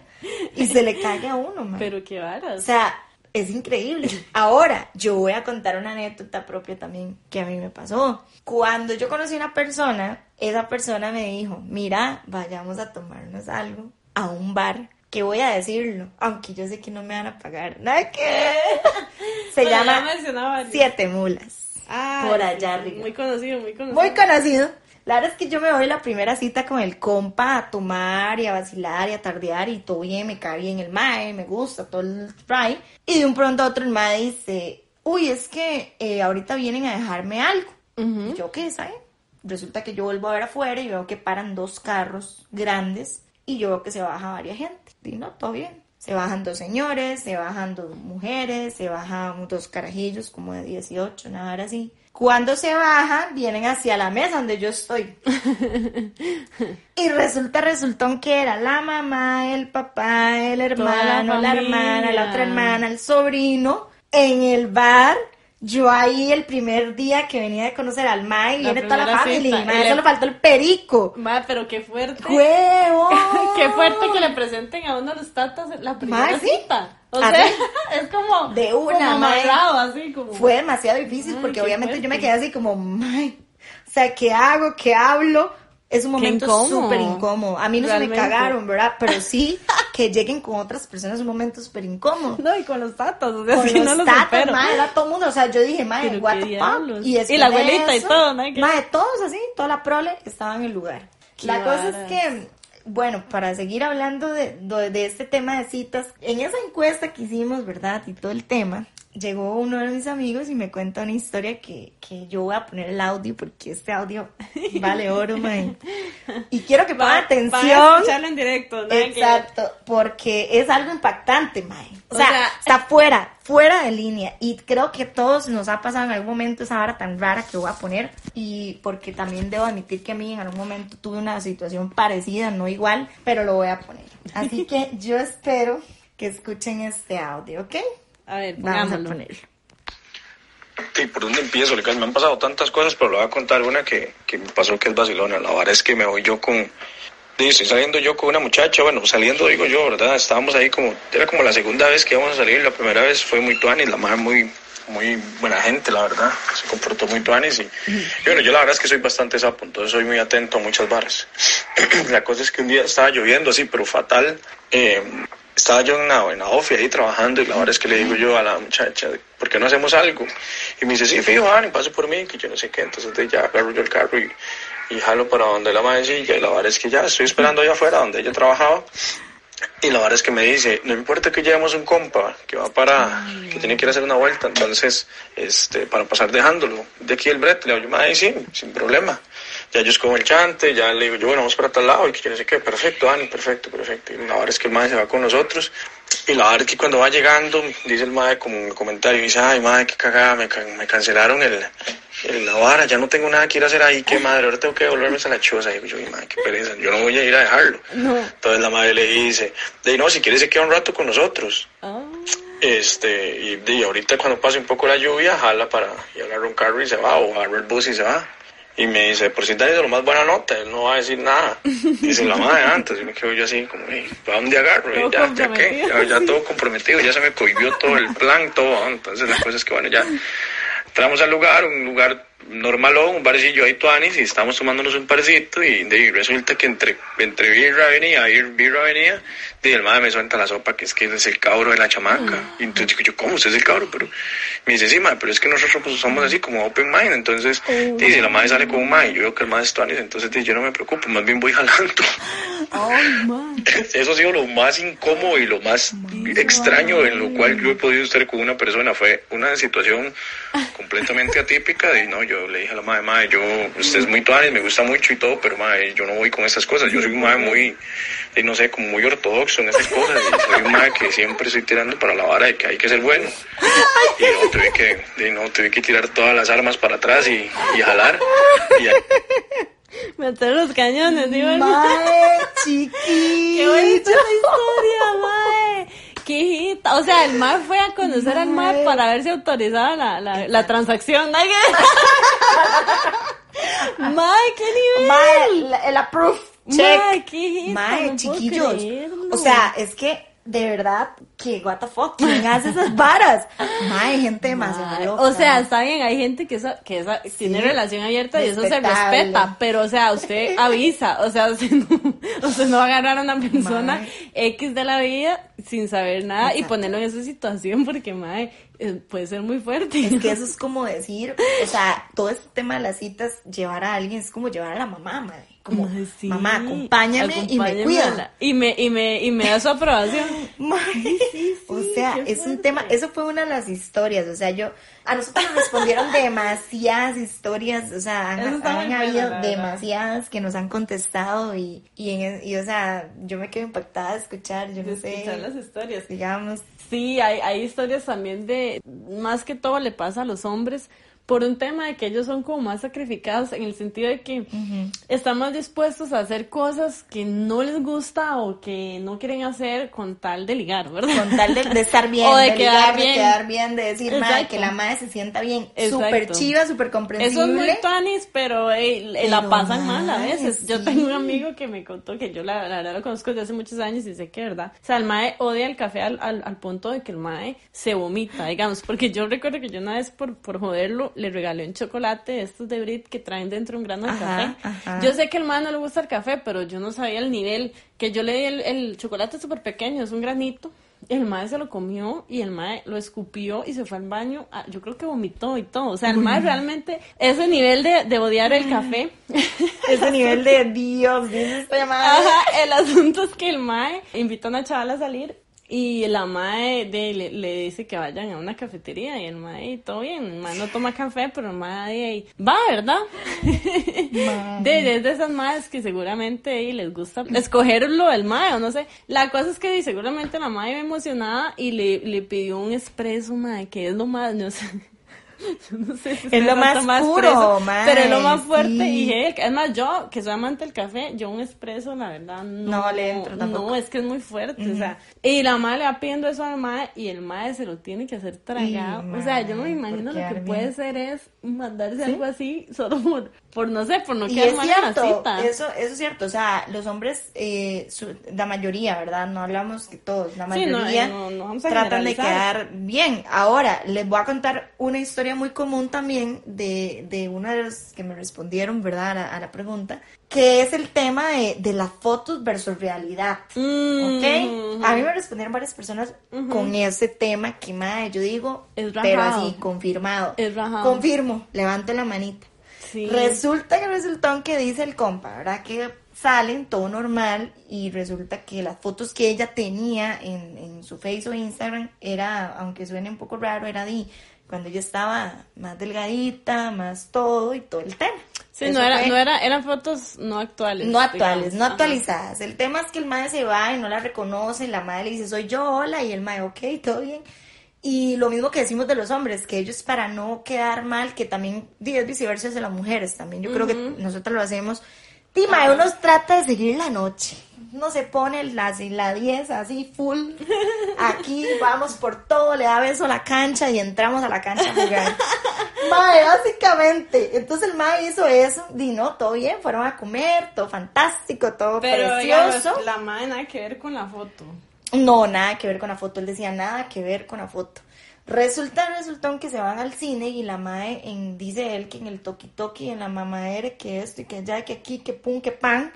Speaker 2: y se le caga a uno, mae.
Speaker 1: Pero qué
Speaker 2: O
Speaker 1: varas.
Speaker 2: sea, es increíble. Ahora, yo voy a contar una anécdota propia también que a mí me pasó. Cuando yo conocí a una persona, esa persona me dijo, mira, vayamos a tomarnos algo a un bar. Que voy a decirlo, aunque yo sé que no me van a pagar. Nada que Se
Speaker 1: Bueno,
Speaker 2: llama. Siete Mulas.
Speaker 1: Ah,
Speaker 2: por allá arriba.
Speaker 1: Muy conocido, muy conocido.
Speaker 2: Muy conocido. La verdad es que yo me voy la primera cita con el compa a tomar y a vacilar y a tardear y todo bien, me cae bien el mae, me gusta todo el spray. Y de un pronto a otro el mae dice, uy, es que eh, ahorita vienen a dejarme algo. Yo, ¿qué sabe? Resulta que yo vuelvo a ver afuera y veo que paran dos carros grandes y yo veo que se baja varias gente. Y no, todo bien. Se bajan dos señores, se bajan dos mujeres, se bajan dos carajillos como de 18, nada era así. Cuando se bajan, vienen hacia la mesa donde yo estoy. Y resulta, resultó que era la mamá, el papá, el
Speaker 1: la
Speaker 2: hermano, la,
Speaker 1: familia.
Speaker 2: hermana, la otra hermana, el sobrino, en el bar. Yo ahí el primer día que venía de conocer al Mae, viene toda la familia, y mae, solo faltó el perico.
Speaker 1: Ma, pero qué fuerte.
Speaker 2: ¡Huevo!
Speaker 1: Qué fuerte que le presenten a uno los tatas la primera
Speaker 2: Ma, sí.
Speaker 1: cita. O
Speaker 2: ¿Ah,
Speaker 1: sea, es como
Speaker 2: De una,
Speaker 1: como
Speaker 2: ma.
Speaker 1: amarrado, así como
Speaker 2: Fue demasiado difícil porque obviamente yo me quedé así como, "Mae, o sea, ¿qué hago? ¿Qué hablo? Es un momento súper incómodo. A mí no
Speaker 1: Realmente.
Speaker 2: se me cagaron, ¿verdad? Pero sí que lleguen con otras personas es un momento súper incómodo.
Speaker 1: No, y con los tatas, o sea,
Speaker 2: Con
Speaker 1: si
Speaker 2: los
Speaker 1: no los
Speaker 2: tatas, mae, era todo el mundo, o sea, yo dije,
Speaker 1: Pero
Speaker 2: what the fuck.
Speaker 1: Y la abuelita y todo, ¿no?
Speaker 2: Mae, todos así, toda la prole estaba en el lugar.
Speaker 1: Qué
Speaker 2: la cosa es que, bueno, para seguir hablando de, de, de este tema de citas, en esa encuesta que hicimos, ¿verdad? Y todo el tema, llegó uno de mis amigos y me cuenta una historia que, que yo voy a poner el audio porque este audio vale oro, mae. Y quiero que pongan atención.
Speaker 1: van a escucharlo en directo, ¿no?
Speaker 2: Exacto, porque es algo impactante, Mae. O,
Speaker 1: O
Speaker 2: sea,
Speaker 1: sea,
Speaker 2: está fuera, fuera de línea. Y creo que todos nos ha pasado en algún momento esa vara tan rara que voy a poner. Y porque también debo admitir que a mí en algún momento tuve una situación parecida, no igual, pero lo voy a poner. Así que yo espero que escuchen este audio, ¿ok?
Speaker 1: A ver,
Speaker 2: Vamos a ponerlo.
Speaker 3: Sí, ¿por dónde empiezo? Me han pasado tantas cosas, pero le voy a contar una que, que me pasó que es vacilona. La verdad es que me voy yo con... Estoy saliendo yo con una muchacha, bueno, saliendo digo yo, ¿verdad? Estábamos ahí como... Era como la segunda vez que íbamos a salir, la primera vez fue muy tuanis, la madre muy muy buena gente, la verdad. Se comportó muy tuanis y, y bueno, yo la verdad es que soy bastante sapo, entonces soy muy atento a muchas barras. la cosa es que un día estaba lloviendo así, pero fatal. Eh, estaba yo en la, ofi ahí trabajando y la verdad es que le digo yo a la muchacha, ¿por qué no hacemos algo? Y me dice, sí, fijo, Ani, paso por mí, que yo no sé qué. Entonces de ya agarro yo el carro y, y jalo para donde la maecilla y la verdad es que ya estoy esperando allá afuera donde ella trabajaba. Y la verdad es que me dice, no importa que llevemos un compa que va para, que tiene que ir a hacer una vuelta, entonces, este, para pasar dejándolo. De aquí el brete, le digo, yo, sí, sin problema. Ya yo escojo el chante, ya le digo, yo, bueno, vamos para tal lado, y que yo no sé qué, perfecto, Dani, perfecto, perfecto. Y la verdad es que el madre se va con nosotros. Y la verdad es que cuando va llegando, dice el madre como un comentario, dice, ay, madre, qué cagada, me, me cancelaron el, el, la vara, ya no tengo nada que ir a hacer ahí, qué madre, ahora tengo que volverme a la choza. Y digo yo, "Ay, madre, qué pereza, yo no voy a ir a dejarlo.
Speaker 1: No.
Speaker 3: Entonces la madre le dice, de no, si quiere se queda un rato con nosotros.
Speaker 1: Ah,
Speaker 3: Este, y, de, ahorita cuando pase un poco la lluvia, jala para y agarra un carro y se va, o agarra el bus y se va. Y me dice, por si es lo más buena nota, él no va a decir nada. Dice la madre antes, y me quedo yo así, como, "Ey, ¿para dónde agarro? Y ya, ya qué, ya, ya todo comprometido, ya se me cohibió todo el plan, todo. Entonces la cosa es que, bueno, ya entramos al lugar, un lugar normalón, un barcillo ahí tuanis, y estamos tomándonos un parcito, y, de, y resulta que entre, entre birra venía, ir- birra venía, y el madre me suelta la sopa, que es que es el cabro de la chamaca. Y entonces digo yo, ¿cómo usted es el cabro? Pero me dice, sí, madre, pero es que nosotros pues, somos así como open mind, entonces, dice, la madre sale con un madre, y yo veo que el madre es tuanis, entonces di, yo no me preocupo, más bien voy jalando.
Speaker 1: man.
Speaker 3: Eso ha sido lo más incómodo y lo más extraño en lo cual yo he podido estar con una persona. Fue una situación completamente atípica. Y no, yo le dije a la madre, madre, yo, usted es muy tuanis, me gusta mucho y todo, pero madre, yo no voy con esas cosas. Yo soy un madre muy, eh, no sé, como muy ortodoxo en esas cosas. Y soy un madre que siempre estoy tirando para la vara de que hay que ser bueno. Y no, tuve que, y no, tuve que tirar todas las armas para atrás y, y jalar. Y
Speaker 1: Meter los cañones, digo.
Speaker 2: Mae, chiquillo.
Speaker 1: Qué bonita esa historia, mae. Qué hijita. O sea, el mae fue a conocer al mae
Speaker 2: Mae.
Speaker 1: para ver si autorizaba la, la, la transacción. Mae, qué- nivel.
Speaker 2: Mae, el approve. Check.
Speaker 1: Mae, qué hijita,
Speaker 2: Mae,
Speaker 1: no
Speaker 2: chiquillos.
Speaker 1: creerlo.
Speaker 2: O sea, es que de verdad que what the fuck, ¿quién hace esas varas? Mae, gente demasiado loca.
Speaker 1: O sea, está bien, hay gente que, esa, que esa, tiene relación abierta y eso se respeta, pero o sea, usted avisa, o sea, usted no, usted no va a agarrar a una persona. X de la vida sin saber nada y ponerlo en esa situación porque, mae, eh, puede ser muy fuerte.
Speaker 2: Es que eso es como decir, o sea, todo este tema de las citas, llevar a alguien es como llevar a la mamá, madre. Como,
Speaker 1: sí.
Speaker 2: mamá, acompáñame, y me
Speaker 1: Acompáñame
Speaker 2: cuida.
Speaker 1: la- Y me, y me, y me da su aprobación.
Speaker 2: O sea, es un tema, eso fue una de las historias, o sea, yo, a nosotros nos respondieron demasiadas historias, o sea, han, habido demasiadas que nos han contestado y, y, en, y, o sea, yo me quedo impactada de escuchar, yo
Speaker 1: De
Speaker 2: no sé,
Speaker 1: escuchar las historias.
Speaker 2: digamos,
Speaker 1: Sí, hay, hay historias también de, más que todo le pasa a los hombres por un tema de que ellos son como más sacrificados en el sentido de que están más dispuestos a hacer cosas que no les gusta o que no quieren hacer con tal de ligar, ¿verdad?
Speaker 2: con tal de, de estar bien,
Speaker 1: O de
Speaker 2: de,
Speaker 1: quedar
Speaker 2: ligar, de
Speaker 1: bien.
Speaker 2: quedar bien, de decir, madre, que la madre se sienta bien, súper chiva, súper comprensible.
Speaker 1: Eso es muy tuanis, pero eh, la
Speaker 2: Pero,
Speaker 1: pasan mal a veces. Yo tengo un amigo que me contó que yo la, la verdad lo conozco desde hace muchos años y sé que verdad. O sea, el mae odia el café al, al, al punto de que el mae se vomita, digamos. Porque yo recuerdo que yo una vez por, por joderlo le regalé un chocolate de estos de Brit que traen dentro un grano de
Speaker 2: Ajá,
Speaker 1: café.
Speaker 2: ajá.
Speaker 1: Yo sé que el mae no le gusta el café, pero yo no sabía el nivel. Que yo le di el, el chocolate súper pequeño, es un granito. El mae se lo comió y el mae lo escupió y se fue al baño. Ah, Yo creo que vomitó y todo. O sea, el mae realmente, ese nivel de, de odiar el café.
Speaker 2: Ese nivel de Dios, esta llamada.
Speaker 1: Ajá, el asunto es que el mae invita a una chavala a salir y la mae de, le, le dice que vayan a una cafetería y el mae, todo bien, el mae no toma café, pero el mae va, ¿verdad? De, de, de esas maes que seguramente ahí les gusta escogerlo el mae o no sé. La cosa es que seguramente la mae iba emocionada y le, le pidió un expreso, mae, que es lo más, no sé. no sé si
Speaker 2: Es lo más
Speaker 1: tomado
Speaker 2: puro,
Speaker 1: expreso,
Speaker 2: mae,
Speaker 1: pero es lo más fuerte
Speaker 2: sí.
Speaker 1: y hey, es más yo que soy amante del café yo un expreso la verdad no,
Speaker 2: No le entro tampoco.
Speaker 1: no es que es muy fuerte o sea y la madre le va pidiendo eso al mae y el mae se lo tiene que hacer tragado o sea yo no me imagino lo que puede ser es mandarse algo así solo por, por no sé por no quedar
Speaker 2: es
Speaker 1: mal en la
Speaker 2: cierto,
Speaker 1: cita
Speaker 2: eso, eso es cierto, o sea, los hombres, eh, su- la mayoría, ¿verdad? No hablamos que todos, la
Speaker 1: Sí, no,
Speaker 2: mayoría
Speaker 1: no, no vamos a
Speaker 2: tratan de quedar bien. Ahora, les voy a contar una historia muy común también de, de uno de los que me respondieron, ¿verdad? A la, a la pregunta, que es el tema de, de las fotos versus realidad.
Speaker 1: Mm,
Speaker 2: ¿Ok? A mí me respondieron varias personas con ese tema que, madre, yo digo,
Speaker 1: Es
Speaker 2: pero así, confirmado.
Speaker 1: Es.
Speaker 2: Confirmo, levanto la manita.
Speaker 1: Sí.
Speaker 2: Resulta que resultó que dice el compa, ¿verdad? Que salen todo normal y resulta que las fotos que ella tenía en, en su Facebook o Instagram era, aunque suene un poco raro, era de cuando ella estaba más delgadita, más todo y todo el tema.
Speaker 1: Sí,
Speaker 2: Eso
Speaker 1: no era,
Speaker 2: fue-
Speaker 1: no era, eran fotos no actuales.
Speaker 2: no actuales,
Speaker 1: digamos.
Speaker 2: no
Speaker 1: Ajá.
Speaker 2: actualizadas. El tema es que el madre se va y no la reconoce, la madre le dice, soy yo, hola, y el madre, ok, todo bien. Y lo mismo que decimos de los hombres, que ellos para no quedar mal, que también es viceversa de las mujeres también. Yo creo que nosotros lo hacemos. Mae, uno trata de seguir la noche. Uno se pone la, la 10 así full. Aquí vamos por todo, le da beso a la cancha y entramos a la cancha a jugar. Mae, básicamente. Entonces el mae hizo eso. Di, no, todo bien, fueron a comer, todo fantástico, todo
Speaker 1: Pero
Speaker 2: precioso.
Speaker 1: digamos, la madre nada que ver con la foto.
Speaker 2: No, nada que ver con la foto. Él decía nada que ver con la foto. Resulta, resultó que se van al cine y la mae, en, dice él que en el toki toki, en la mamadera, que esto y que allá, que aquí, que pum, que pan,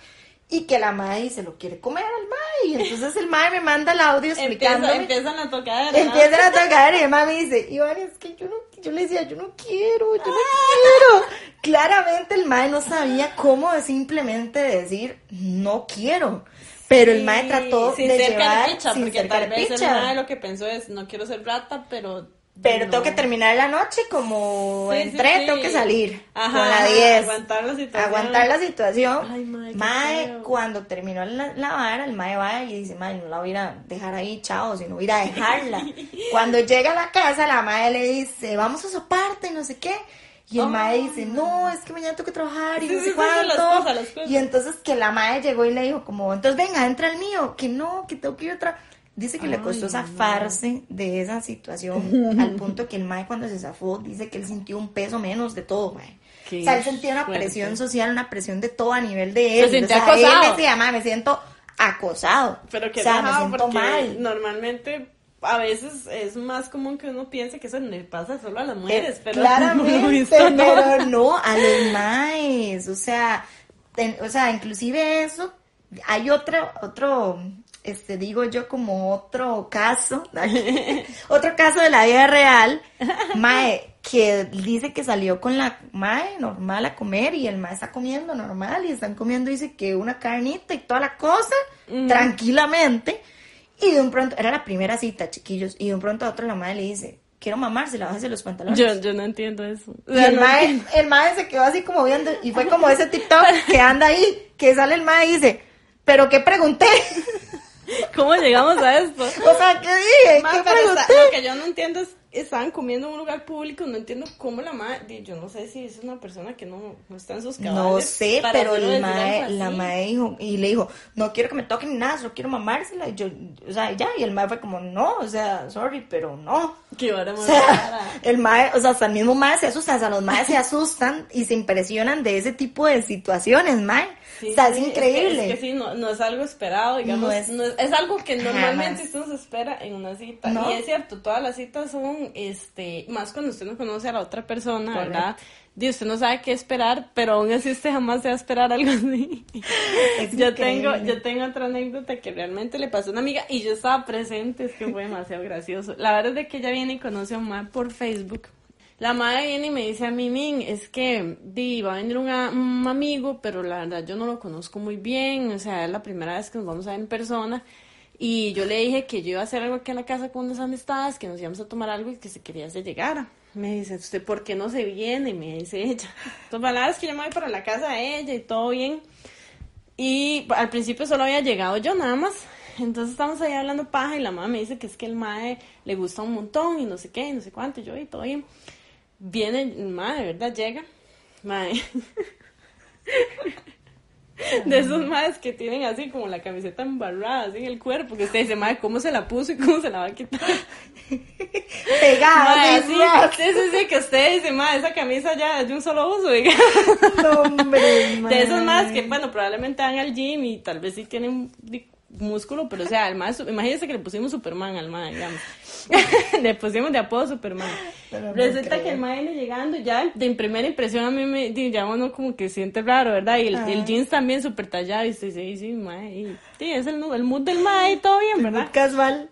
Speaker 2: y que la mae se lo quiere comer al mae. Y entonces el mae me manda el audio explicándome.
Speaker 1: empiezan a tocar.
Speaker 2: Empiezan a tocar y el mae me dice, Iván, es que yo no, yo le decía, yo no quiero, yo no quiero. Claramente el mae no sabía cómo simplemente decir, no quiero. Pero el mae trató
Speaker 1: sin
Speaker 2: de
Speaker 1: ser
Speaker 2: llevar sin
Speaker 1: porque
Speaker 2: ser
Speaker 1: tal vez el mae lo que pensó es, no quiero ser rata, pero...
Speaker 2: Pero
Speaker 1: no.
Speaker 2: tengo que terminar la noche como
Speaker 1: Sí,
Speaker 2: entré,
Speaker 1: sí.
Speaker 2: tengo que salir
Speaker 1: Ajá,
Speaker 2: con la
Speaker 1: ajá,
Speaker 2: 10.
Speaker 1: aguantar la situación.
Speaker 2: Aguantar la situación.
Speaker 1: Ay, mae,
Speaker 2: Mae, cuando terminó la, la vara, el mae va y dice, mae, no la voy a ir a dejar ahí, chao, sino voy a ir a dejarla. cuando llega a la casa, la mae le dice, vamos a soparte, no sé qué. Y el
Speaker 1: Oh.
Speaker 2: mae dice, no, es que mañana tengo que trabajar y
Speaker 1: Sí,
Speaker 2: no
Speaker 1: sí,
Speaker 2: sé
Speaker 1: sí, sí, las
Speaker 2: cuánto.
Speaker 1: cosas, las cosas.
Speaker 2: Y entonces que la mae llegó y le dijo como, entonces venga, entra el mío, que no, que tengo que ir otra. Dice que le costó zafarse de esa situación al punto que el mae cuando se zafó dice que él sintió un peso menos de todo, mae.
Speaker 1: Qué
Speaker 2: o sea, él sentía una
Speaker 1: fuerte.
Speaker 2: presión social, una presión de todo a nivel de él.
Speaker 1: sentía
Speaker 2: o sea, él
Speaker 1: acosado.
Speaker 2: decía, mae, me siento acosado.
Speaker 1: Pero que
Speaker 2: o sea, me siento mal.
Speaker 1: normalmente a veces es más común que uno piense que eso le pasa solo a las mujeres,
Speaker 2: Eh,
Speaker 1: pero no lo he
Speaker 2: claramente,
Speaker 1: visto, ¿no?
Speaker 2: pero no a los maes, o sea, ten- o sea, inclusive eso, hay otro, otro, este, digo yo como otro caso, otro caso de la vida real, mae, que dice que salió con la mae normal a comer y el mae está comiendo normal y están comiendo, dice que una carnita y toda la cosa, tranquilamente, y de un pronto, era la primera cita, chiquillos, y de un pronto a otro la madre le dice, quiero mamársela, bájese los pantalones.
Speaker 1: Yo, yo no entiendo eso. O
Speaker 2: Y el
Speaker 1: no
Speaker 2: mae,
Speaker 1: entiendo.
Speaker 2: el mae se quedó así como viendo, y fue como ese TikTok que anda ahí, que sale el mae y dice, pero ¿qué pregunté?
Speaker 1: ¿Cómo llegamos a esto?
Speaker 2: O sea, ¿qué dije? ¿Qué
Speaker 1: pero
Speaker 2: pregunté?
Speaker 1: está- lo que yo no entiendo es, estaban comiendo en un lugar público, no entiendo cómo la madre, yo no sé si es una persona que no, no está en sus cabales.
Speaker 2: No sé, pero mae,
Speaker 1: algo
Speaker 2: la mae dijo, y le dijo, no quiero que me toquen ni nada, solo quiero mamársela. Y yo, o sea, ya, y el mae fue como, no, o sea, sorry, pero no.
Speaker 1: Qué
Speaker 2: O sea, el mae, o sea, hasta el mismo mae se asusta, o sea, los maes se asustan y se impresionan de ese tipo de situaciones, mae.
Speaker 1: Sí,
Speaker 2: o sea,
Speaker 1: sí,
Speaker 2: es increíble.
Speaker 1: Es que, es que sí, no, no es algo esperado, digamos.
Speaker 2: No
Speaker 1: No
Speaker 2: es-
Speaker 1: es, es algo que normalmente
Speaker 2: Jamás.
Speaker 1: usted se espera en una cita.
Speaker 2: No.
Speaker 1: Y es cierto, todas las citas son, este, más cuando usted no conoce a la otra persona, ¿verdad? Y usted no sabe qué esperar, pero aún así usted jamás se va a esperar algo así.
Speaker 2: Es
Speaker 1: yo
Speaker 2: increíble.
Speaker 1: tengo, yo tengo otra anécdota que realmente le pasó a una amiga y yo estaba presente, es que fue demasiado gracioso. La verdad es de que ella viene y conoce a man por Facebook. La madre viene y me dice a mí, Min, es que di, va a venir un, amigo, pero la verdad yo no lo conozco muy bien, o sea, es la primera vez que nos vamos a ver en persona. Y yo le dije que yo iba a hacer algo aquí en la casa con unas amistades, que nos íbamos a tomar algo y que se quería se llegara. Me dice, ¿usted por qué no se viene? Me dice ella. Entonces, palabras que yo me voy para la casa de ella y todo bien. Y al principio solo había llegado yo nada más. Entonces estamos ahí hablando paja y la mamá me dice que es que el mae le gusta un montón y no sé qué, y no sé cuánto, y yo y todo bien. Viene de verdad llega. Mae. De esos maes que tienen así como la camiseta embarrada así en el cuerpo, que usted dice, mae, ¿cómo se la puso y cómo se la va a quitar?
Speaker 2: Pegada, así,
Speaker 1: sí, sí, sí, sí, que usted dice, mae, esa camisa ya es de un solo uso, diga.
Speaker 2: No, hombre,
Speaker 1: De esos
Speaker 2: mae.
Speaker 1: más que, bueno, probablemente van al gym y tal vez sí tienen músculo, pero o sea, el más, imagínense que le pusimos Superman al mae, digamos. le pusimos de apodo Superman.
Speaker 2: Pero no
Speaker 1: Resulta
Speaker 2: creo.
Speaker 1: que el mae viene llegando ya, de primera impresión a mí me, ya uno como que siente raro, ¿verdad? Y el,
Speaker 2: Ah.
Speaker 1: el jeans también súper tallado y sí, sí, sí, mae. Y, sí, es el, el mood del mae y todo bien, ¿verdad?
Speaker 2: Muy casual.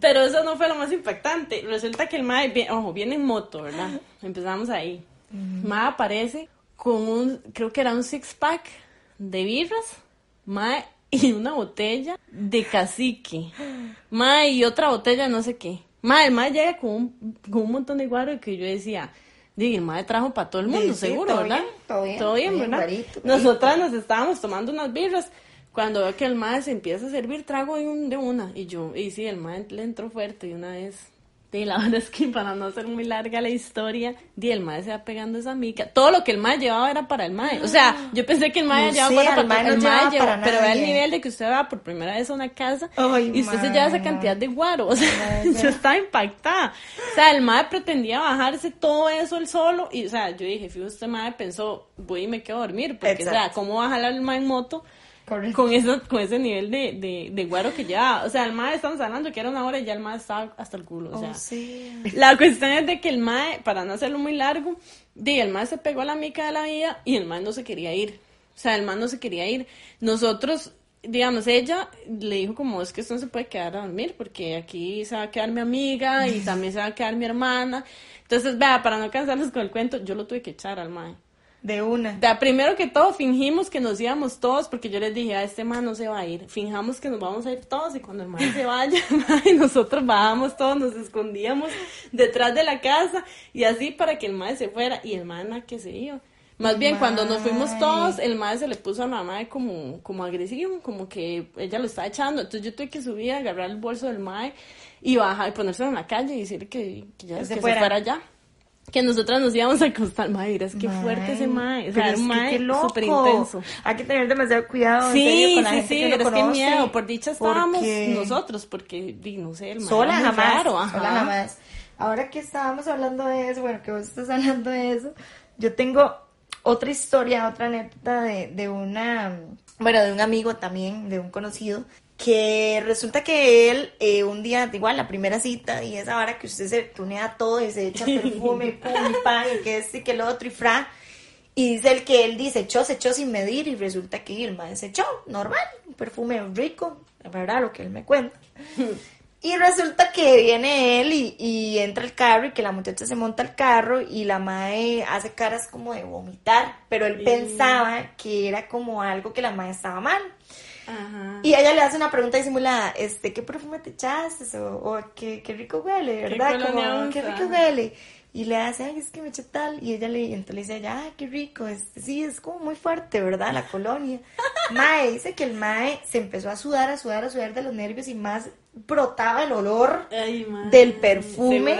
Speaker 1: Pero eso no fue lo más impactante. Resulta que el mae, vi- ojo, viene en moto, ¿verdad? Empezamos ahí. Mae aparece con un, creo que era un six pack de birras, mae, y una botella de cacique. Mae, y otra botella no sé qué. Mae, el mae llega con un, con un montón de guaro que yo decía, diga, el mae trajo para todo el mundo,
Speaker 2: Sí,
Speaker 1: seguro,
Speaker 2: todo
Speaker 1: ¿verdad?
Speaker 2: bien, todo bien,
Speaker 1: todo bien, ¿verdad?
Speaker 2: guarito,
Speaker 1: Nosotras nos estábamos tomando unas birras. Cuando veo que el mae se empieza a servir trago de, un- de una. Y yo, y sí, el mae le entró fuerte de una vez. Y la verdad es que para no hacer muy larga la historia, di, el mae se va pegando esa mica. Todo lo que el mae llevaba era para el mae. O sea, yo pensé que el mae
Speaker 2: No
Speaker 1: llevaba para
Speaker 2: el mae no
Speaker 1: el mae
Speaker 2: llevaba
Speaker 1: llevaba- Pero vea el nivel de que usted va por primera vez a una casa
Speaker 2: Ay,
Speaker 1: y usted se lleva esa cantidad de guaro. O sea, yo estaba impactada. O sea, el mae pretendía bajarse todo eso él solo. Y, o sea, yo dije, fijo, este mae pensó, voy y me quedo a dormir. Porque, o sea. ¿cómo va a jalar el mae en moto?
Speaker 2: Correcto.
Speaker 1: con eso, con ese nivel de, de, de guaro que ya, o sea, el mae estamos hablando que era una hora y ya el mae estaba hasta el culo, o sea.
Speaker 2: Oh, sí.
Speaker 1: La cuestión es de que el mae, para no hacerlo muy largo, di, el mae se pegó a la mica de la vida y el mae no se quería ir. O sea, el mae no se quería ir. Nosotros, digamos, ella le dijo como, es que esto no se puede quedar a dormir porque aquí se va a quedar mi amiga y también se va a quedar mi hermana. Entonces, vea, para no cansarnos con el cuento, yo lo tuve que echar al mae.
Speaker 2: De una.
Speaker 1: Da, primero que todo, fingimos que nos íbamos todos, porque yo les dije, a este man no se va a ir. Fijamos que nos vamos a ir todos y cuando el man se vaya, y nosotros bajamos todos, nos escondíamos detrás de la casa y así para que el man se fuera y el man a que se iba. Más bien, cuando nos fuimos todos, el man se le puso a la mae como, como agresivo, como que ella lo estaba echando. Entonces yo tuve que subir, agarrar el bolso del mae y bajar y ponérselo en la calle y decirle que, que ya
Speaker 2: Que
Speaker 1: que
Speaker 2: se
Speaker 1: se
Speaker 2: fuera.
Speaker 1: fuera ya. Que nosotras nos íbamos a acostar, madre, es que fuerte ese mae, o
Speaker 2: pero
Speaker 1: sea,
Speaker 2: es que
Speaker 1: mae
Speaker 2: qué loco.
Speaker 1: súper intenso.
Speaker 2: Hay que tener demasiado cuidado. en serio,
Speaker 1: Sí,
Speaker 2: con la
Speaker 1: sí,
Speaker 2: gente
Speaker 1: sí,
Speaker 2: que
Speaker 1: pero es que miedo, por dicha estábamos
Speaker 2: porque
Speaker 1: nosotros, porque, no sé, el mae
Speaker 2: Sola jamás.
Speaker 1: raro, ajá.
Speaker 2: Sola jamás. Ahora que estábamos hablando de eso, bueno, que vos estás hablando de eso, yo tengo otra historia, otra anécdota de, de una, bueno, de un amigo también, de un conocido, que resulta que él eh, un día, igual la primera cita, y esa hora que usted se tunea todo y se echa perfume, pum, y pan, y que este y que lo otro, y fra, y dice el que él dice, echó, se echó sin medir, y resulta que el man se echó, normal, un perfume rico, la verdad, lo que él me cuenta. Y resulta que viene él y, y entra al carro y que la muchacha se monta al carro y la madre hace caras como de vomitar, pero él pensaba que era como algo que la madre estaba mal.
Speaker 1: Ajá.
Speaker 2: Y ella le hace una pregunta disimulada, este, ¿qué perfume te echaste? O, o, ¿qué, qué rico huele, ¿verdad?
Speaker 1: colonia
Speaker 2: Como, qué rico huele. Y le hace, ay, es que me eché tal. Y ella le, y entonces le dice, ella, ay, qué rico. Este, sí, es como muy fuerte, ¿verdad? La colonia. Mae, dice que el Mae se empezó a sudar, a sudar, a sudar de los nervios y más brotaba el olor
Speaker 1: Ay,
Speaker 2: del perfume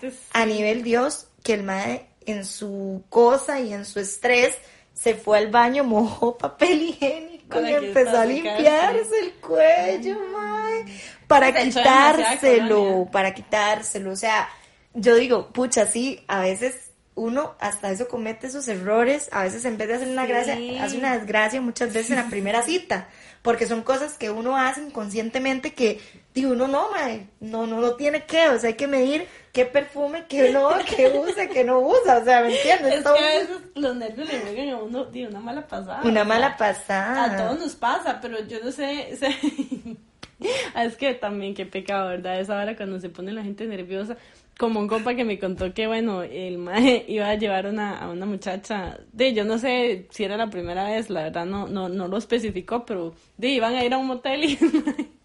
Speaker 1: sí.
Speaker 2: a nivel Dios que el Mae en su cosa y en su estrés se fue al baño, mojó papel higiénico Y
Speaker 1: que
Speaker 2: empezó a limpiarse el cuello, Mae, para quitárselo, para quitárselo. O sea, yo digo, pucha, sí, a veces uno hasta eso comete esos errores, a veces en vez de hacer una
Speaker 1: Sí.
Speaker 2: gracia, hace una desgracia muchas veces en la primera cita, porque son cosas que uno hace inconscientemente que, digo, uno no, mae, no, no, no tiene que, o sea, hay que medir qué perfume, qué no, qué usa, qué no usa, o sea, ¿me entiendes?
Speaker 1: Es
Speaker 2: Todo
Speaker 1: que a veces los nervios le juegan a uno de una mala pasada.
Speaker 2: una
Speaker 1: o
Speaker 2: mala
Speaker 1: sea,
Speaker 2: pasada.
Speaker 1: A todos nos pasa, pero yo no sé, sé- Ah, es que también qué pecado, ¿verdad? Esa hora cuando se pone la gente nerviosa, como un compa que me contó que, bueno, el mae iba a llevar una, a una muchacha, de yo no sé si era la primera vez, la verdad no, no, no lo especificó, pero de iban a ir a un motel y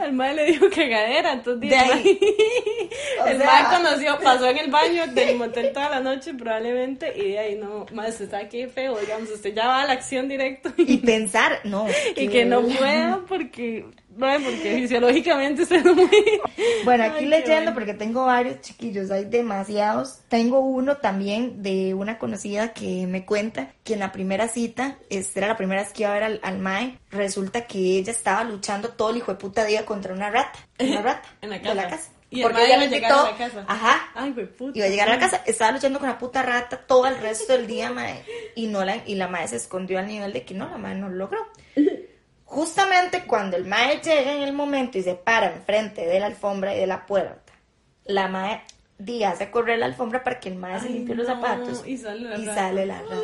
Speaker 1: al mae le dijo cagadera, entonces
Speaker 2: De ahí.
Speaker 1: el
Speaker 2: sea.
Speaker 1: mae conoció, pasó en el baño del motel toda la noche probablemente y de ahí no, más usted está aquí feo, digamos, usted ya va a la acción directo
Speaker 2: Y pensar, no.
Speaker 1: y que no pueda porque, no, porque fisiológicamente no muy...
Speaker 2: Bueno, aquí
Speaker 1: Ay,
Speaker 2: leyendo,
Speaker 1: bueno.
Speaker 2: porque tengo varios chiquillos, hay demasiados. Tengo uno también de una conocida que me cuenta que en la primera cita, este era la primera vez que iba a ver al, al Mae, resulta que ella estaba luchando todo el hijo de puta día contra una rata. Una rata.
Speaker 1: En la
Speaker 2: de
Speaker 1: casa. Y el
Speaker 2: Porque ella
Speaker 1: iba a
Speaker 2: le
Speaker 1: llegar
Speaker 2: invitó.
Speaker 1: a la casa.
Speaker 2: Ajá.
Speaker 1: Ay, güey, puta.
Speaker 2: Iba a llegar a la casa, estaba luchando con la puta rata todo el resto del día, mae, y no la, y la mae se escondió al nivel de que no, la mae no lo logró. Justamente cuando el mae llega en el momento y se para enfrente de la alfombra y de la puerta, la mae di, hace correr la alfombra para que el mae se limpie los zapatos
Speaker 1: y sale la rata.
Speaker 2: sale la
Speaker 1: Ay,
Speaker 2: rata.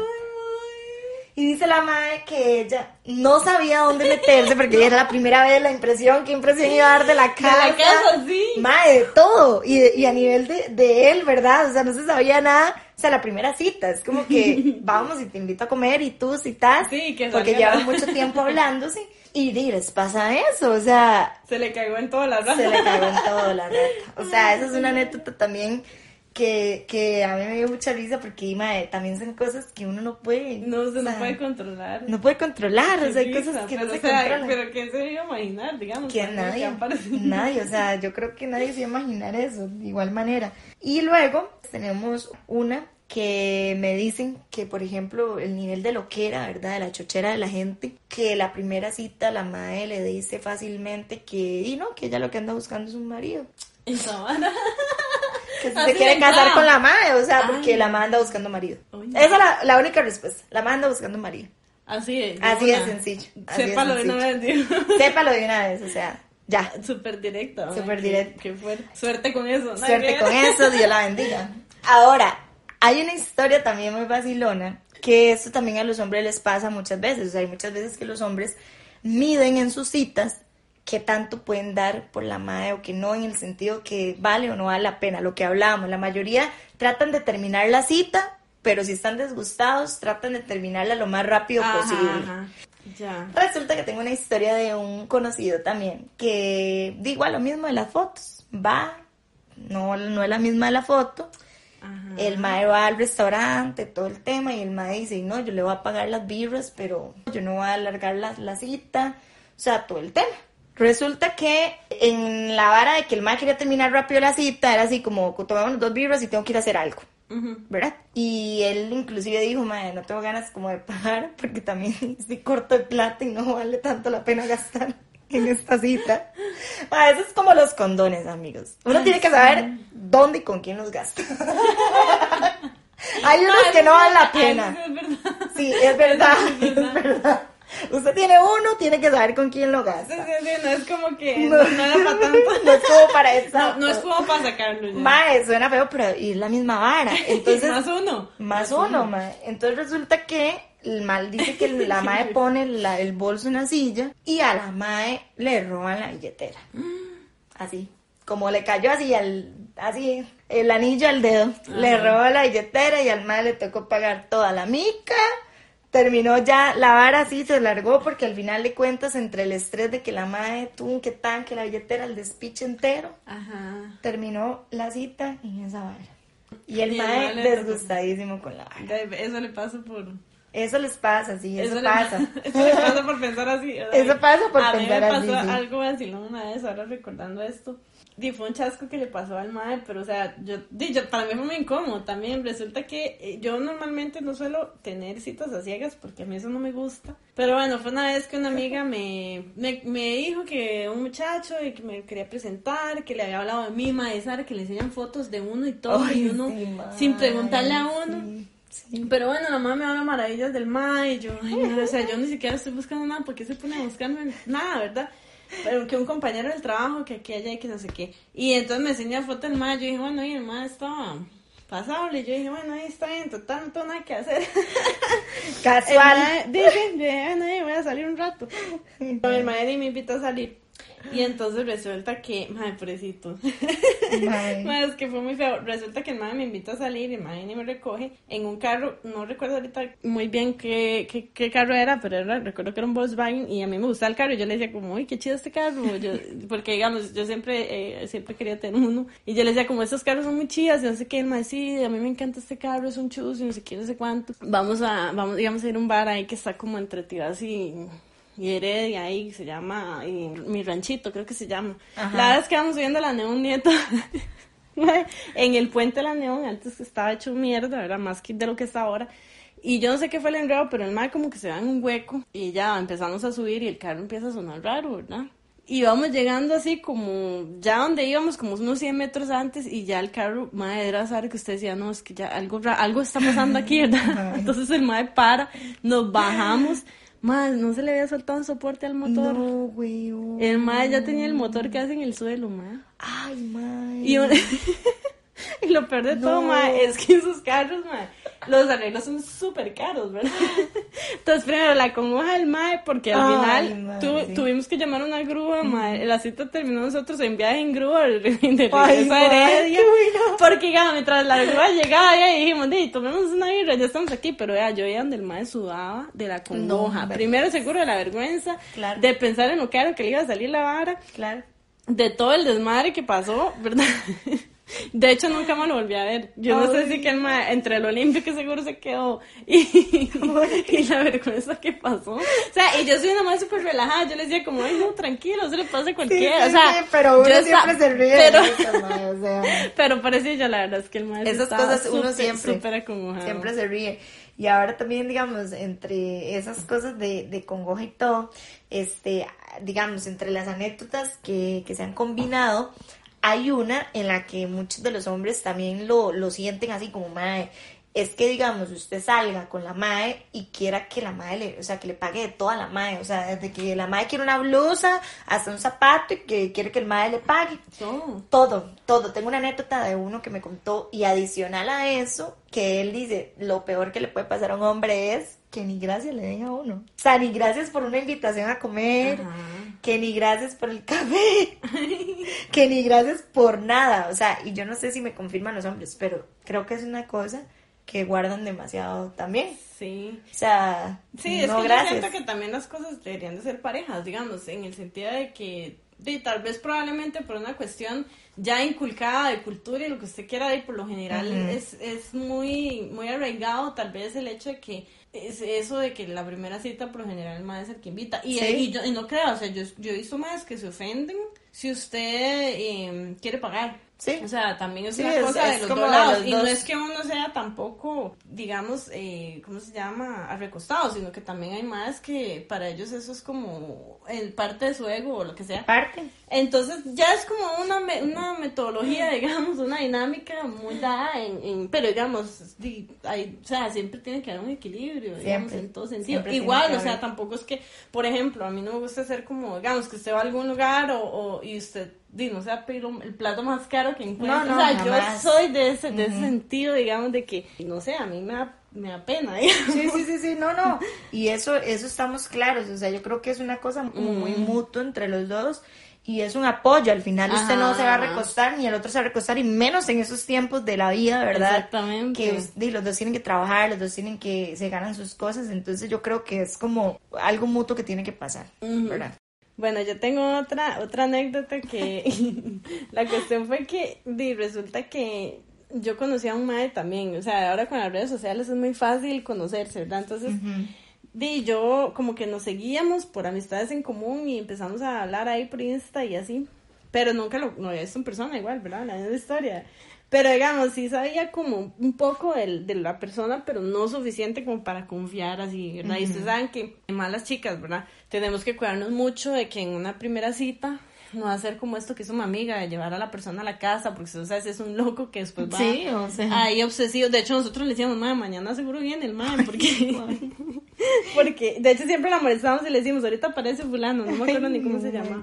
Speaker 2: Y dice la mae que ella no sabía dónde meterse porque era la primera vez la impresión, qué impresión iba a dar de la casa.
Speaker 1: la casa, sí.
Speaker 2: Mae, de todo. Y, y a nivel de, de él, ¿verdad? O sea, no se sabía nada. O sea, la primera cita es como que vamos y te invito a comer y tú citas.
Speaker 1: Sí, que
Speaker 2: Porque llevan mucho tiempo hablándose. Y di, les pasa eso. O sea,
Speaker 1: Se le cagó en toda la rata.
Speaker 2: se le cagó en todo la rata. O sea, esa es una anécdota también que, que a mí me dio mucha risa porque mae, también son cosas que uno no puede.
Speaker 1: No, se
Speaker 2: o
Speaker 1: no puede controlar.
Speaker 2: No puede controlar. O sea, hay cosas que no se
Speaker 1: o sea,
Speaker 2: controlan.
Speaker 1: Pero ¿quién se iba a imaginar, digamos?
Speaker 2: que nadie, nadie, o sea, yo creo que nadie se iba a imaginar eso, de igual manera. Y luego tenemos una que me dicen que, por ejemplo, el nivel de loquera, ¿verdad? De la chochera de la gente, que la primera cita la madre le dice fácilmente que, y no, que ella lo que anda buscando es un marido.
Speaker 1: Esa vara.
Speaker 2: Que si
Speaker 1: Así
Speaker 2: se quiere casar con la madre, o sea,
Speaker 1: Ay.
Speaker 2: porque la madre anda buscando marido.
Speaker 1: Oye.
Speaker 2: Esa es la, la única respuesta, la madre anda buscando marido.
Speaker 1: Así es.
Speaker 2: Así
Speaker 1: una.
Speaker 2: de sencillo. así
Speaker 1: Sépalo de una vez, digo.
Speaker 2: Sépalo de una vez, o sea, ya.
Speaker 1: Súper directo.
Speaker 2: Súper directo.
Speaker 1: Qué, qué fuerte. Suerte con eso.
Speaker 2: Suerte con eso, Dios la bendiga. Ahora, hay una historia también muy vacilona, que esto también a los hombres les pasa muchas veces. O sea, hay muchas veces que los hombres miden en sus citas qué tanto pueden dar por la madre o que no, en el sentido que vale o no vale la pena, lo que hablábamos. La mayoría tratan de terminar la cita, pero si están disgustados, tratan de terminarla lo más rápido
Speaker 1: Ajá,
Speaker 2: posible.
Speaker 1: ajá. Ya.
Speaker 2: Resulta que tengo una historia de un conocido también, que da igual lo mismo de las fotos. Va, no, no es la misma de la foto.
Speaker 1: Ajá.
Speaker 2: El mae va al restaurante, todo el tema, y el mae dice, no, yo le voy a pagar las birras, pero yo no voy a alargar la, la cita. O sea, todo el tema. Resulta que en la vara de que el mae quería terminar rápido la cita, era así como, tomamos dos birras y tengo que ir a hacer algo. ¿Verdad? Y él inclusive dijo, mae, no tengo ganas como de pagar porque también estoy corto de plata y no vale tanto la pena gastar en esta cita. Mae, eso es como los condones, amigos. Uno tiene que saber dónde y con quién los gasta. Hay unos que no valen la pena. Sí, es verdad, es verdad. Usted tiene uno, tiene que saber con quién lo gasta.
Speaker 1: Sí, sí, sí, no es como que no, era para tanto.
Speaker 2: No es como para eso.
Speaker 1: No, no es como para sacarlo ya.
Speaker 2: Mae, suena feo, pero es la misma vara. Entonces,
Speaker 1: más uno.
Speaker 2: Más, uno, mae. Entonces resulta que el mal dice que la mae pone la, el bolso en la silla y a la mae le roban la billetera. Así. Como le cayó así al, así, el anillo al dedo. Le roba la billetera y al mae le tocó pagar toda la mica terminó ya la vara así, se largó porque al final de cuentas entre el estrés de que la madre tuvo que tan, que la billetera, el despiche entero,
Speaker 1: Ajá.
Speaker 2: terminó la cita en esa vara. Y el mae desgustadísimo con la vara.
Speaker 1: Eso le pasa por...
Speaker 2: Eso les pasa, sí, eso, pasa.
Speaker 1: eso le pasa por pensar así.
Speaker 2: Eso pasa por pensar
Speaker 1: así. A mí me pasó
Speaker 2: así,
Speaker 1: algo así una vez, ahora recordando esto. Y fue un chasco que le pasó al mae, pero o sea, yo, yo, para mí fue muy incómodo también. Resulta que eh, yo normalmente no suelo tener citas a ciegas porque a mí eso no me gusta. Pero bueno, fue una vez que una amiga me, me, me dijo que un muchacho y que me quería presentar, que le había hablado de mí, mae, Sara, que le enseñan fotos de uno y todo,
Speaker 2: Ay,
Speaker 1: y uno
Speaker 2: sí,
Speaker 1: sin preguntarle a uno.
Speaker 2: Sí, sí.
Speaker 1: Pero bueno, la mamá me habla maravillas del mae, y yo, ay, no, o sea, yo ni siquiera estoy buscando nada, porque se pone a buscar nada, verdad? Pero que un compañero del trabajo, que aquí, allá, y que no sé qué. Y entonces me enseña foto del mae, yo dije, bueno, y el mae estaba pasable. Yo dije, bueno, ahí está bien, total, no tengo nada que hacer.
Speaker 2: Casual.
Speaker 1: Dije, bueno, ahí voy a salir un rato. Pero el mae me invita a salir. Y entonces resulta que, madre, pobrecito. Madre, es que fue muy feo. Resulta que el madre me invita a salir y el madre ni me recoge en un carro. No recuerdo ahorita muy bien qué, qué, qué carro era, pero era, recuerdo que era un Volkswagen y a mí me gustaba el carro. Y yo le decía, como, uy, qué chido este carro. Yo, porque, digamos, yo siempre, eh, siempre quería tener uno. Y yo le decía, como, estos carros son muy chidas. Y no sé qué, el madre, sí, a mí me encanta este carro, es un chus y no sé qué, no sé cuánto. Vamos a, vamos, digamos, a ir a un bar ahí que está como entre tiras y y Heredia ahí se llama y mi ranchito creo que se llama.
Speaker 2: Ajá.
Speaker 1: la verdad es que vamos subiendo la neón nieta en el puente de la neón antes estaba hecho mierda era más que de lo que está ahora. Y yo no sé qué fue el enredo pero el mar como que se va en un hueco y ya empezamos a subir y el carro empieza a sonar raro verdad y vamos llegando así como ya donde íbamos como unos 100 metros antes y ya el carro, madre, era saber que usted decía, no, es que ya algo, algo está pasando aquí, ¿verdad? Entonces el madre para, nos bajamos, más no se le había soltado un soporte al motor.
Speaker 2: No, güey.
Speaker 1: El mae ya tenía el motor casi en el suelo, mae.
Speaker 2: Ay, mae.
Speaker 1: Y, un- y lo peor de todo,
Speaker 2: No.
Speaker 1: mae, es que esos carros, mae, los arreglos son súper caros, ¿verdad? Entonces, primero la congoja del mae, porque al
Speaker 2: Ay,
Speaker 1: final
Speaker 2: mae,
Speaker 1: tu-
Speaker 2: sí.
Speaker 1: tuvimos que llamar a una grúa, mae. La cita terminó nosotros en viaje en grúa de regreso
Speaker 2: Ay,
Speaker 1: a Heredia.
Speaker 2: bueno.
Speaker 1: Porque, digamos, mientras la grúa llegaba, ya dijimos, di, tomemos una birra, ya estamos aquí. Pero, ya, yo veía donde el mae sudaba de la congoja.
Speaker 2: hombre.
Speaker 1: Primero, seguro, de la vergüenza,
Speaker 2: Claro.
Speaker 1: de pensar en lo caro que le iba a salir la vara
Speaker 2: Claro.
Speaker 1: de todo el desmadre que pasó, ¿verdad? De hecho, nunca me lo volví a ver. Yo no sé
Speaker 2: Ay.
Speaker 1: si que el ma- entre el Olimpio que seguro se quedó y, y la vergüenza que pasó. O sea, y yo soy una más súper relajada. Yo le decía como, ay, no, tranquilo, se le pasa a
Speaker 2: Sí,
Speaker 1: cualquiera.
Speaker 2: sí,
Speaker 1: o sea,
Speaker 2: sí, pero uno siempre se ríe
Speaker 1: Pero,
Speaker 2: o sea.
Speaker 1: pero parecía yo, la verdad es que el maestro
Speaker 2: Esas cosas uno siempre,
Speaker 1: acongojado.
Speaker 2: siempre se ríe. Y ahora también, digamos, entre esas cosas de, de congoja y todo, este, digamos, entre las anécdotas que, que se han combinado, hay una en la que muchos de los hombres también lo, lo sienten así como, mae, es que, digamos, usted salga con la mae y quiera que la mae le, o sea, que le pague de toda la mae, o sea, desde que la mae quiere una blusa hasta un zapato y que quiere que el mae le pague.
Speaker 1: No.
Speaker 2: Todo, todo. Tengo una anécdota de uno que me contó y adicional a eso, que él dice, lo peor que le puede pasar a un hombre es que ni gracias le den a uno. O sea, ni gracias por una invitación a comer,
Speaker 1: Ajá.
Speaker 2: Que ni gracias por el café, que ni gracias por nada. O sea, y yo no sé si me confirman los hombres, pero creo que es una cosa que guardan demasiado también.
Speaker 1: Sí.
Speaker 2: O sea,
Speaker 1: Sí, es que yo
Speaker 2: gracias.
Speaker 1: siento que también las cosas deberían de ser parejas, digamos, en el sentido de que, de, tal vez probablemente por una cuestión ya inculcada de cultura y lo que usted quiera, y por lo general es, es muy, muy arraigado tal vez el hecho de que es eso de que la primera cita por lo general el mae es el que invita. Y,
Speaker 2: Sí.
Speaker 1: y yo y no creo, o sea, yo, yo he visto más que se ofenden si usted eh, quiere pagar.
Speaker 2: Sí.
Speaker 1: O sea, también es
Speaker 2: Sí,
Speaker 1: una
Speaker 2: es-
Speaker 1: cosa
Speaker 2: es
Speaker 1: de los dos lados.
Speaker 2: los
Speaker 1: y no es que uno sea tampoco, digamos, eh, ¿cómo se llama? Arrecostado, sino que también hay más que para ellos eso es como el parte de su ego o lo que sea.
Speaker 2: Aparte.
Speaker 1: Entonces ya es como una, me- una metodología, digamos, una dinámica muy dada, en, en- pero digamos, di- hay, o sea, siempre tiene que haber un equilibrio, digamos, en todo sentido. Igual, o sea, tampoco es que, por ejemplo, a mí no me gusta hacer como, digamos, que usted va a algún lugar o, o- y usted, di, no sea, pedir el plato más caro que encuentre.
Speaker 2: No, no,
Speaker 1: o sea,
Speaker 2: jamás.
Speaker 1: yo soy de ese, de ese sentido, digamos, de que, no sé, a mí me da, me da pena, digamos.
Speaker 2: Sí, sí, sí, sí, no, no. Y eso, eso estamos claros. O sea, yo creo que es una cosa como muy
Speaker 1: Mm.
Speaker 2: mutuo entre los dos. Y es un apoyo. Al final usted no se va a recostar ni el otro se va a recostar. Y menos en esos tiempos de la vida, ¿verdad?
Speaker 1: Exactamente.
Speaker 2: Que di, los dos tienen que trabajar, los dos tienen que se ganan sus cosas. Entonces yo creo que es como algo mutuo que tiene que pasar, ¿verdad?
Speaker 1: Bueno, yo tengo otra otra anécdota que la cuestión fue que di, resulta que yo conocí a un mae también, o sea, ahora con las redes sociales es muy fácil conocerse, ¿verdad? Entonces, di, yo como que nos seguíamos por amistades en común y empezamos a hablar ahí por Insta y así, pero nunca lo, no había visto en persona igual, ¿verdad? La misma historia. Pero digamos, sí sabía como un poco del- de, la persona, pero no suficiente como para confiar así, ¿verdad? Y ustedes saben que malas chicas, ¿verdad? Tenemos que cuidarnos mucho de que en una primera cita no hacer como esto que hizo mi amiga, de llevar a la persona a la casa, porque o sea, ese es un loco que después va
Speaker 2: Sí, o sea.
Speaker 1: ahí obsesivo. De hecho, nosotros le decíamos, "Ma, mañana seguro viene el man, porque, porque de hecho siempre la molestábamos y le decimos, ahorita aparece fulano, no me acuerdo ni cómo se llama.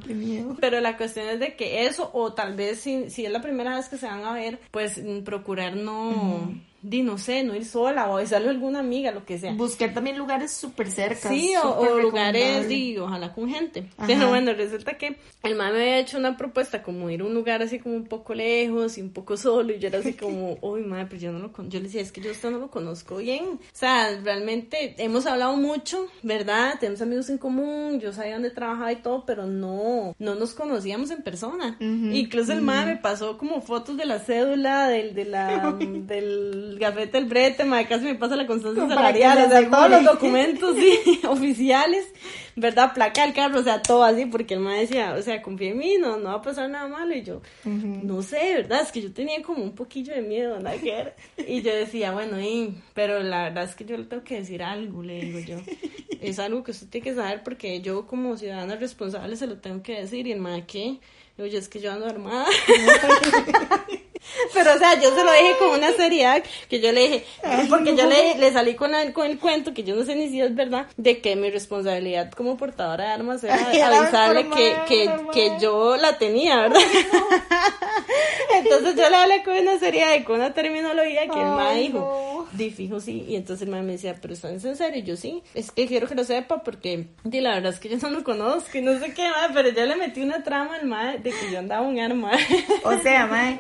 Speaker 1: Pero la cuestión es de que eso, o tal vez si, si es la primera vez que se van a ver, pues mm, procurar no, di, no sé, no ir sola o avisarle a alguna amiga, lo que sea.
Speaker 2: Buscar también lugares súper cerca.
Speaker 1: Sí, o, o lugares, di, ojalá con gente.
Speaker 2: Ajá.
Speaker 1: Pero bueno, resulta que el man me había hecho una propuesta como ir a un lugar así como un poco lejos y un poco solo y yo era así como, uy, madre, pero yo no lo con yo le decía, es que yo usted no lo conozco bien. O sea, realmente hemos hablado mucho, ¿verdad? Tenemos amigos en común, yo sabía dónde trabajaba y todo, pero no, no nos conocíamos en persona. Incluso el man me pasó como fotos de la cédula, del, de la, del gafete del brete, madre, casi me pasa la constancia salarial, o sea, todos los documentos sí, oficiales, ¿verdad? Placa del carro, o sea, todo así, porque el man decía, o sea, confía en mí, no, no va a pasar nada malo. Y yo, no sé, ¿verdad? Es que yo tenía como un poquillo de miedo, ver. Y yo decía, bueno, y, pero la verdad es que yo le tengo que decir algo, le digo yo. Es algo que usted tiene que saber porque yo como ciudadana responsable se lo tengo que decir. Y el man, ¿qué? Digo, yo es que yo ando armada. Pero, o sea, yo se lo dije con una seriedad que yo le dije, porque yo le, le salí con, la- con el cuento, que yo no sé ni si es verdad, de que mi responsabilidad como portadora de armas era
Speaker 2: Ay, era
Speaker 1: que, que, que yo la tenía, ¿verdad? Entonces yo le hablé con una seriedad y con una terminología que el ma dijo,
Speaker 2: no.
Speaker 1: di fijo sí, y entonces el ma me decía, pero ¿estás en serio? Y yo sí, es que quiero que lo sepa porque, di, la verdad es que yo no lo conozco y no sé qué, ma, pero yo le metí una trama al ma de que yo andaba un arma.
Speaker 2: O sea, mae,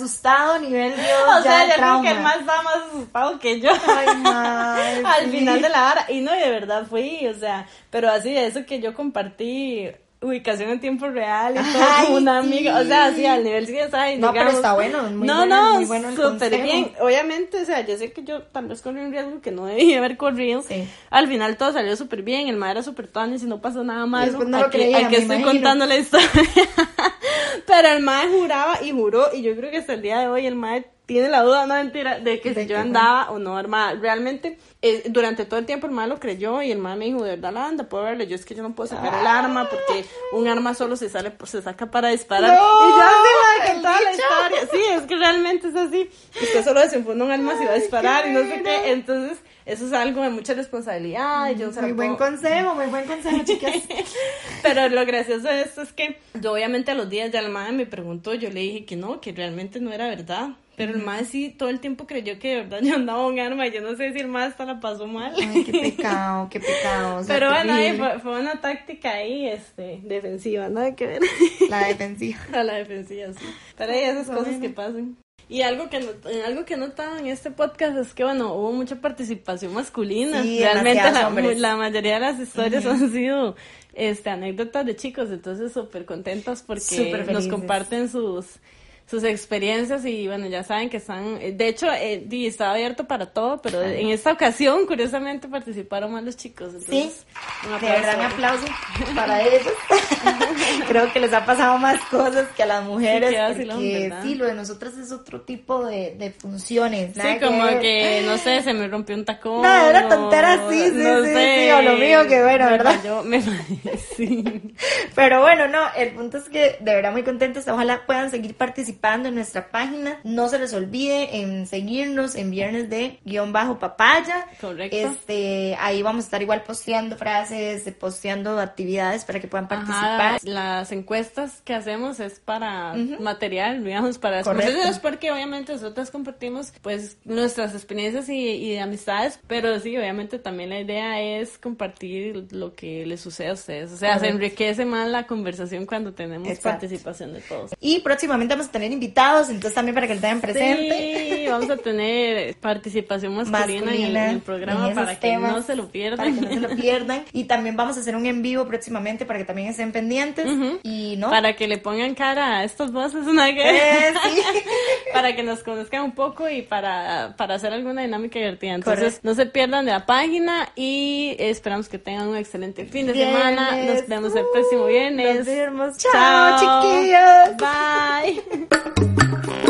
Speaker 2: asustado a nivel Dios,
Speaker 1: O sea,
Speaker 2: ya
Speaker 1: creo que el más estaba más asustado que yo.
Speaker 2: Ay,
Speaker 1: Al
Speaker 2: sí.
Speaker 1: final de la hora. Y no, y de verdad fui, o sea, pero así de eso que yo compartí ubicación en tiempo real y todo
Speaker 2: Ay,
Speaker 1: como una
Speaker 2: sí.
Speaker 1: amiga, o sea, así al nivel sí, ¿sabes?
Speaker 2: No, pero está bueno, muy
Speaker 1: no,
Speaker 2: bueno,
Speaker 1: no,
Speaker 2: muy bueno
Speaker 1: súper bien. Obviamente, o sea, yo sé que yo tal vez corrí un riesgo que no debía haber corrido.
Speaker 2: Sí.
Speaker 1: Al final todo salió súper bien, el madre era súper tonis y no pasó nada malo.
Speaker 2: no me
Speaker 1: estoy
Speaker 2: imagino.
Speaker 1: contando la historia. pero el madre juraba y juró, y yo creo que hasta el día de hoy el madre tiene la duda, no mentira, de que
Speaker 2: De
Speaker 1: si yo andaba o no armada. Realmente, eh, durante todo el tiempo el madre lo creyó y el madre me dijo, de verdad la anda, puedo verle. Yo es que yo no puedo sacar el arma porque un arma solo se sale, se saca para disparar.
Speaker 2: No,
Speaker 1: y yo así, madre,
Speaker 2: el
Speaker 1: con toda la historia. Sí, es que realmente es así. Usted solo desenfunda un arma si va a disparar y no sé qué. Entonces, eso es algo de mucha responsabilidad. Y yo la
Speaker 2: Muy buen
Speaker 1: puedo-
Speaker 2: consejo, muy buen consejo, chicas.
Speaker 1: pero lo gracioso de esto es que yo obviamente a los días el madre me preguntó, yo le dije que no, que realmente no era verdad. Pero el madre sí todo el tiempo creyó que de verdad yo andaba un arma yo no sé si el madre hasta la pasó mal.
Speaker 2: Ay, qué pecado, qué pecado. o sea,
Speaker 1: Pero bueno, ahí fue, fue una táctica ahí, este, defensiva, nada que ver.
Speaker 2: La defensiva.
Speaker 1: a la defensiva, sí. Pero hay esas cosas que pasan. Y algo que, algo que he notado en este podcast es que, bueno, hubo mucha participación masculina.
Speaker 2: Sí,
Speaker 1: Realmente la, la mayoría de las historias han sido este, anécdotas de chicos, entonces súper contentas porque nos comparten sus sus experiencias y bueno, ya saben que están, eh, de hecho, eh, está abierto para todo, pero en esta ocasión, curiosamente, participaron más los chicos.
Speaker 2: sí, un gran aplauso para ellos. Creo que les ha pasado más cosas que a las mujeres, sí, porque sí, lo de nosotras es otro tipo de, de funciones.
Speaker 1: Sí, como que, no sé, se me rompió un tacón.
Speaker 2: No, era tontera, sí, sí, no sí, sé, sí, o lo mío, que bueno, ¿verdad?
Speaker 1: Yo me sí.
Speaker 2: Pero bueno, no, el punto es que de verdad muy contentos, ojalá puedan seguir participando en nuestra página. No se les olvide en seguirnos en viernes de guion bajo papaya.
Speaker 1: Correcto.
Speaker 2: Este, ahí vamos a estar igual posteando frases, posteando actividades para que puedan participar.
Speaker 1: las encuestas que hacemos es para material, digamos, para es porque obviamente nosotros compartimos pues nuestras experiencias y, y amistades, pero sí, obviamente también la idea es compartir lo que les sucede a ustedes. O sea, se enriquece más la conversación cuando tenemos participación de todos.
Speaker 2: Y próximamente vamos a tener invitados, entonces también para que lo tengan presente.
Speaker 1: Sí, vamos a tener participación masculina, en, el, programa para que no se lo pierdan.
Speaker 2: Para que no se lo pierdan. Y también vamos a hacer un en vivo próximamente para que también estén pendientes. Y no.
Speaker 1: Para que le pongan cara a estos voces, una
Speaker 2: eh, sí.
Speaker 1: para que nos conozcan un poco y para, para hacer alguna dinámica divertida. Entonces, no se pierdan de la página y esperamos que tengan un excelente fin de semana. Nos vemos el próximo viernes.
Speaker 2: Nos vemos. Chao, chiquillos.
Speaker 1: Bye. Thank you.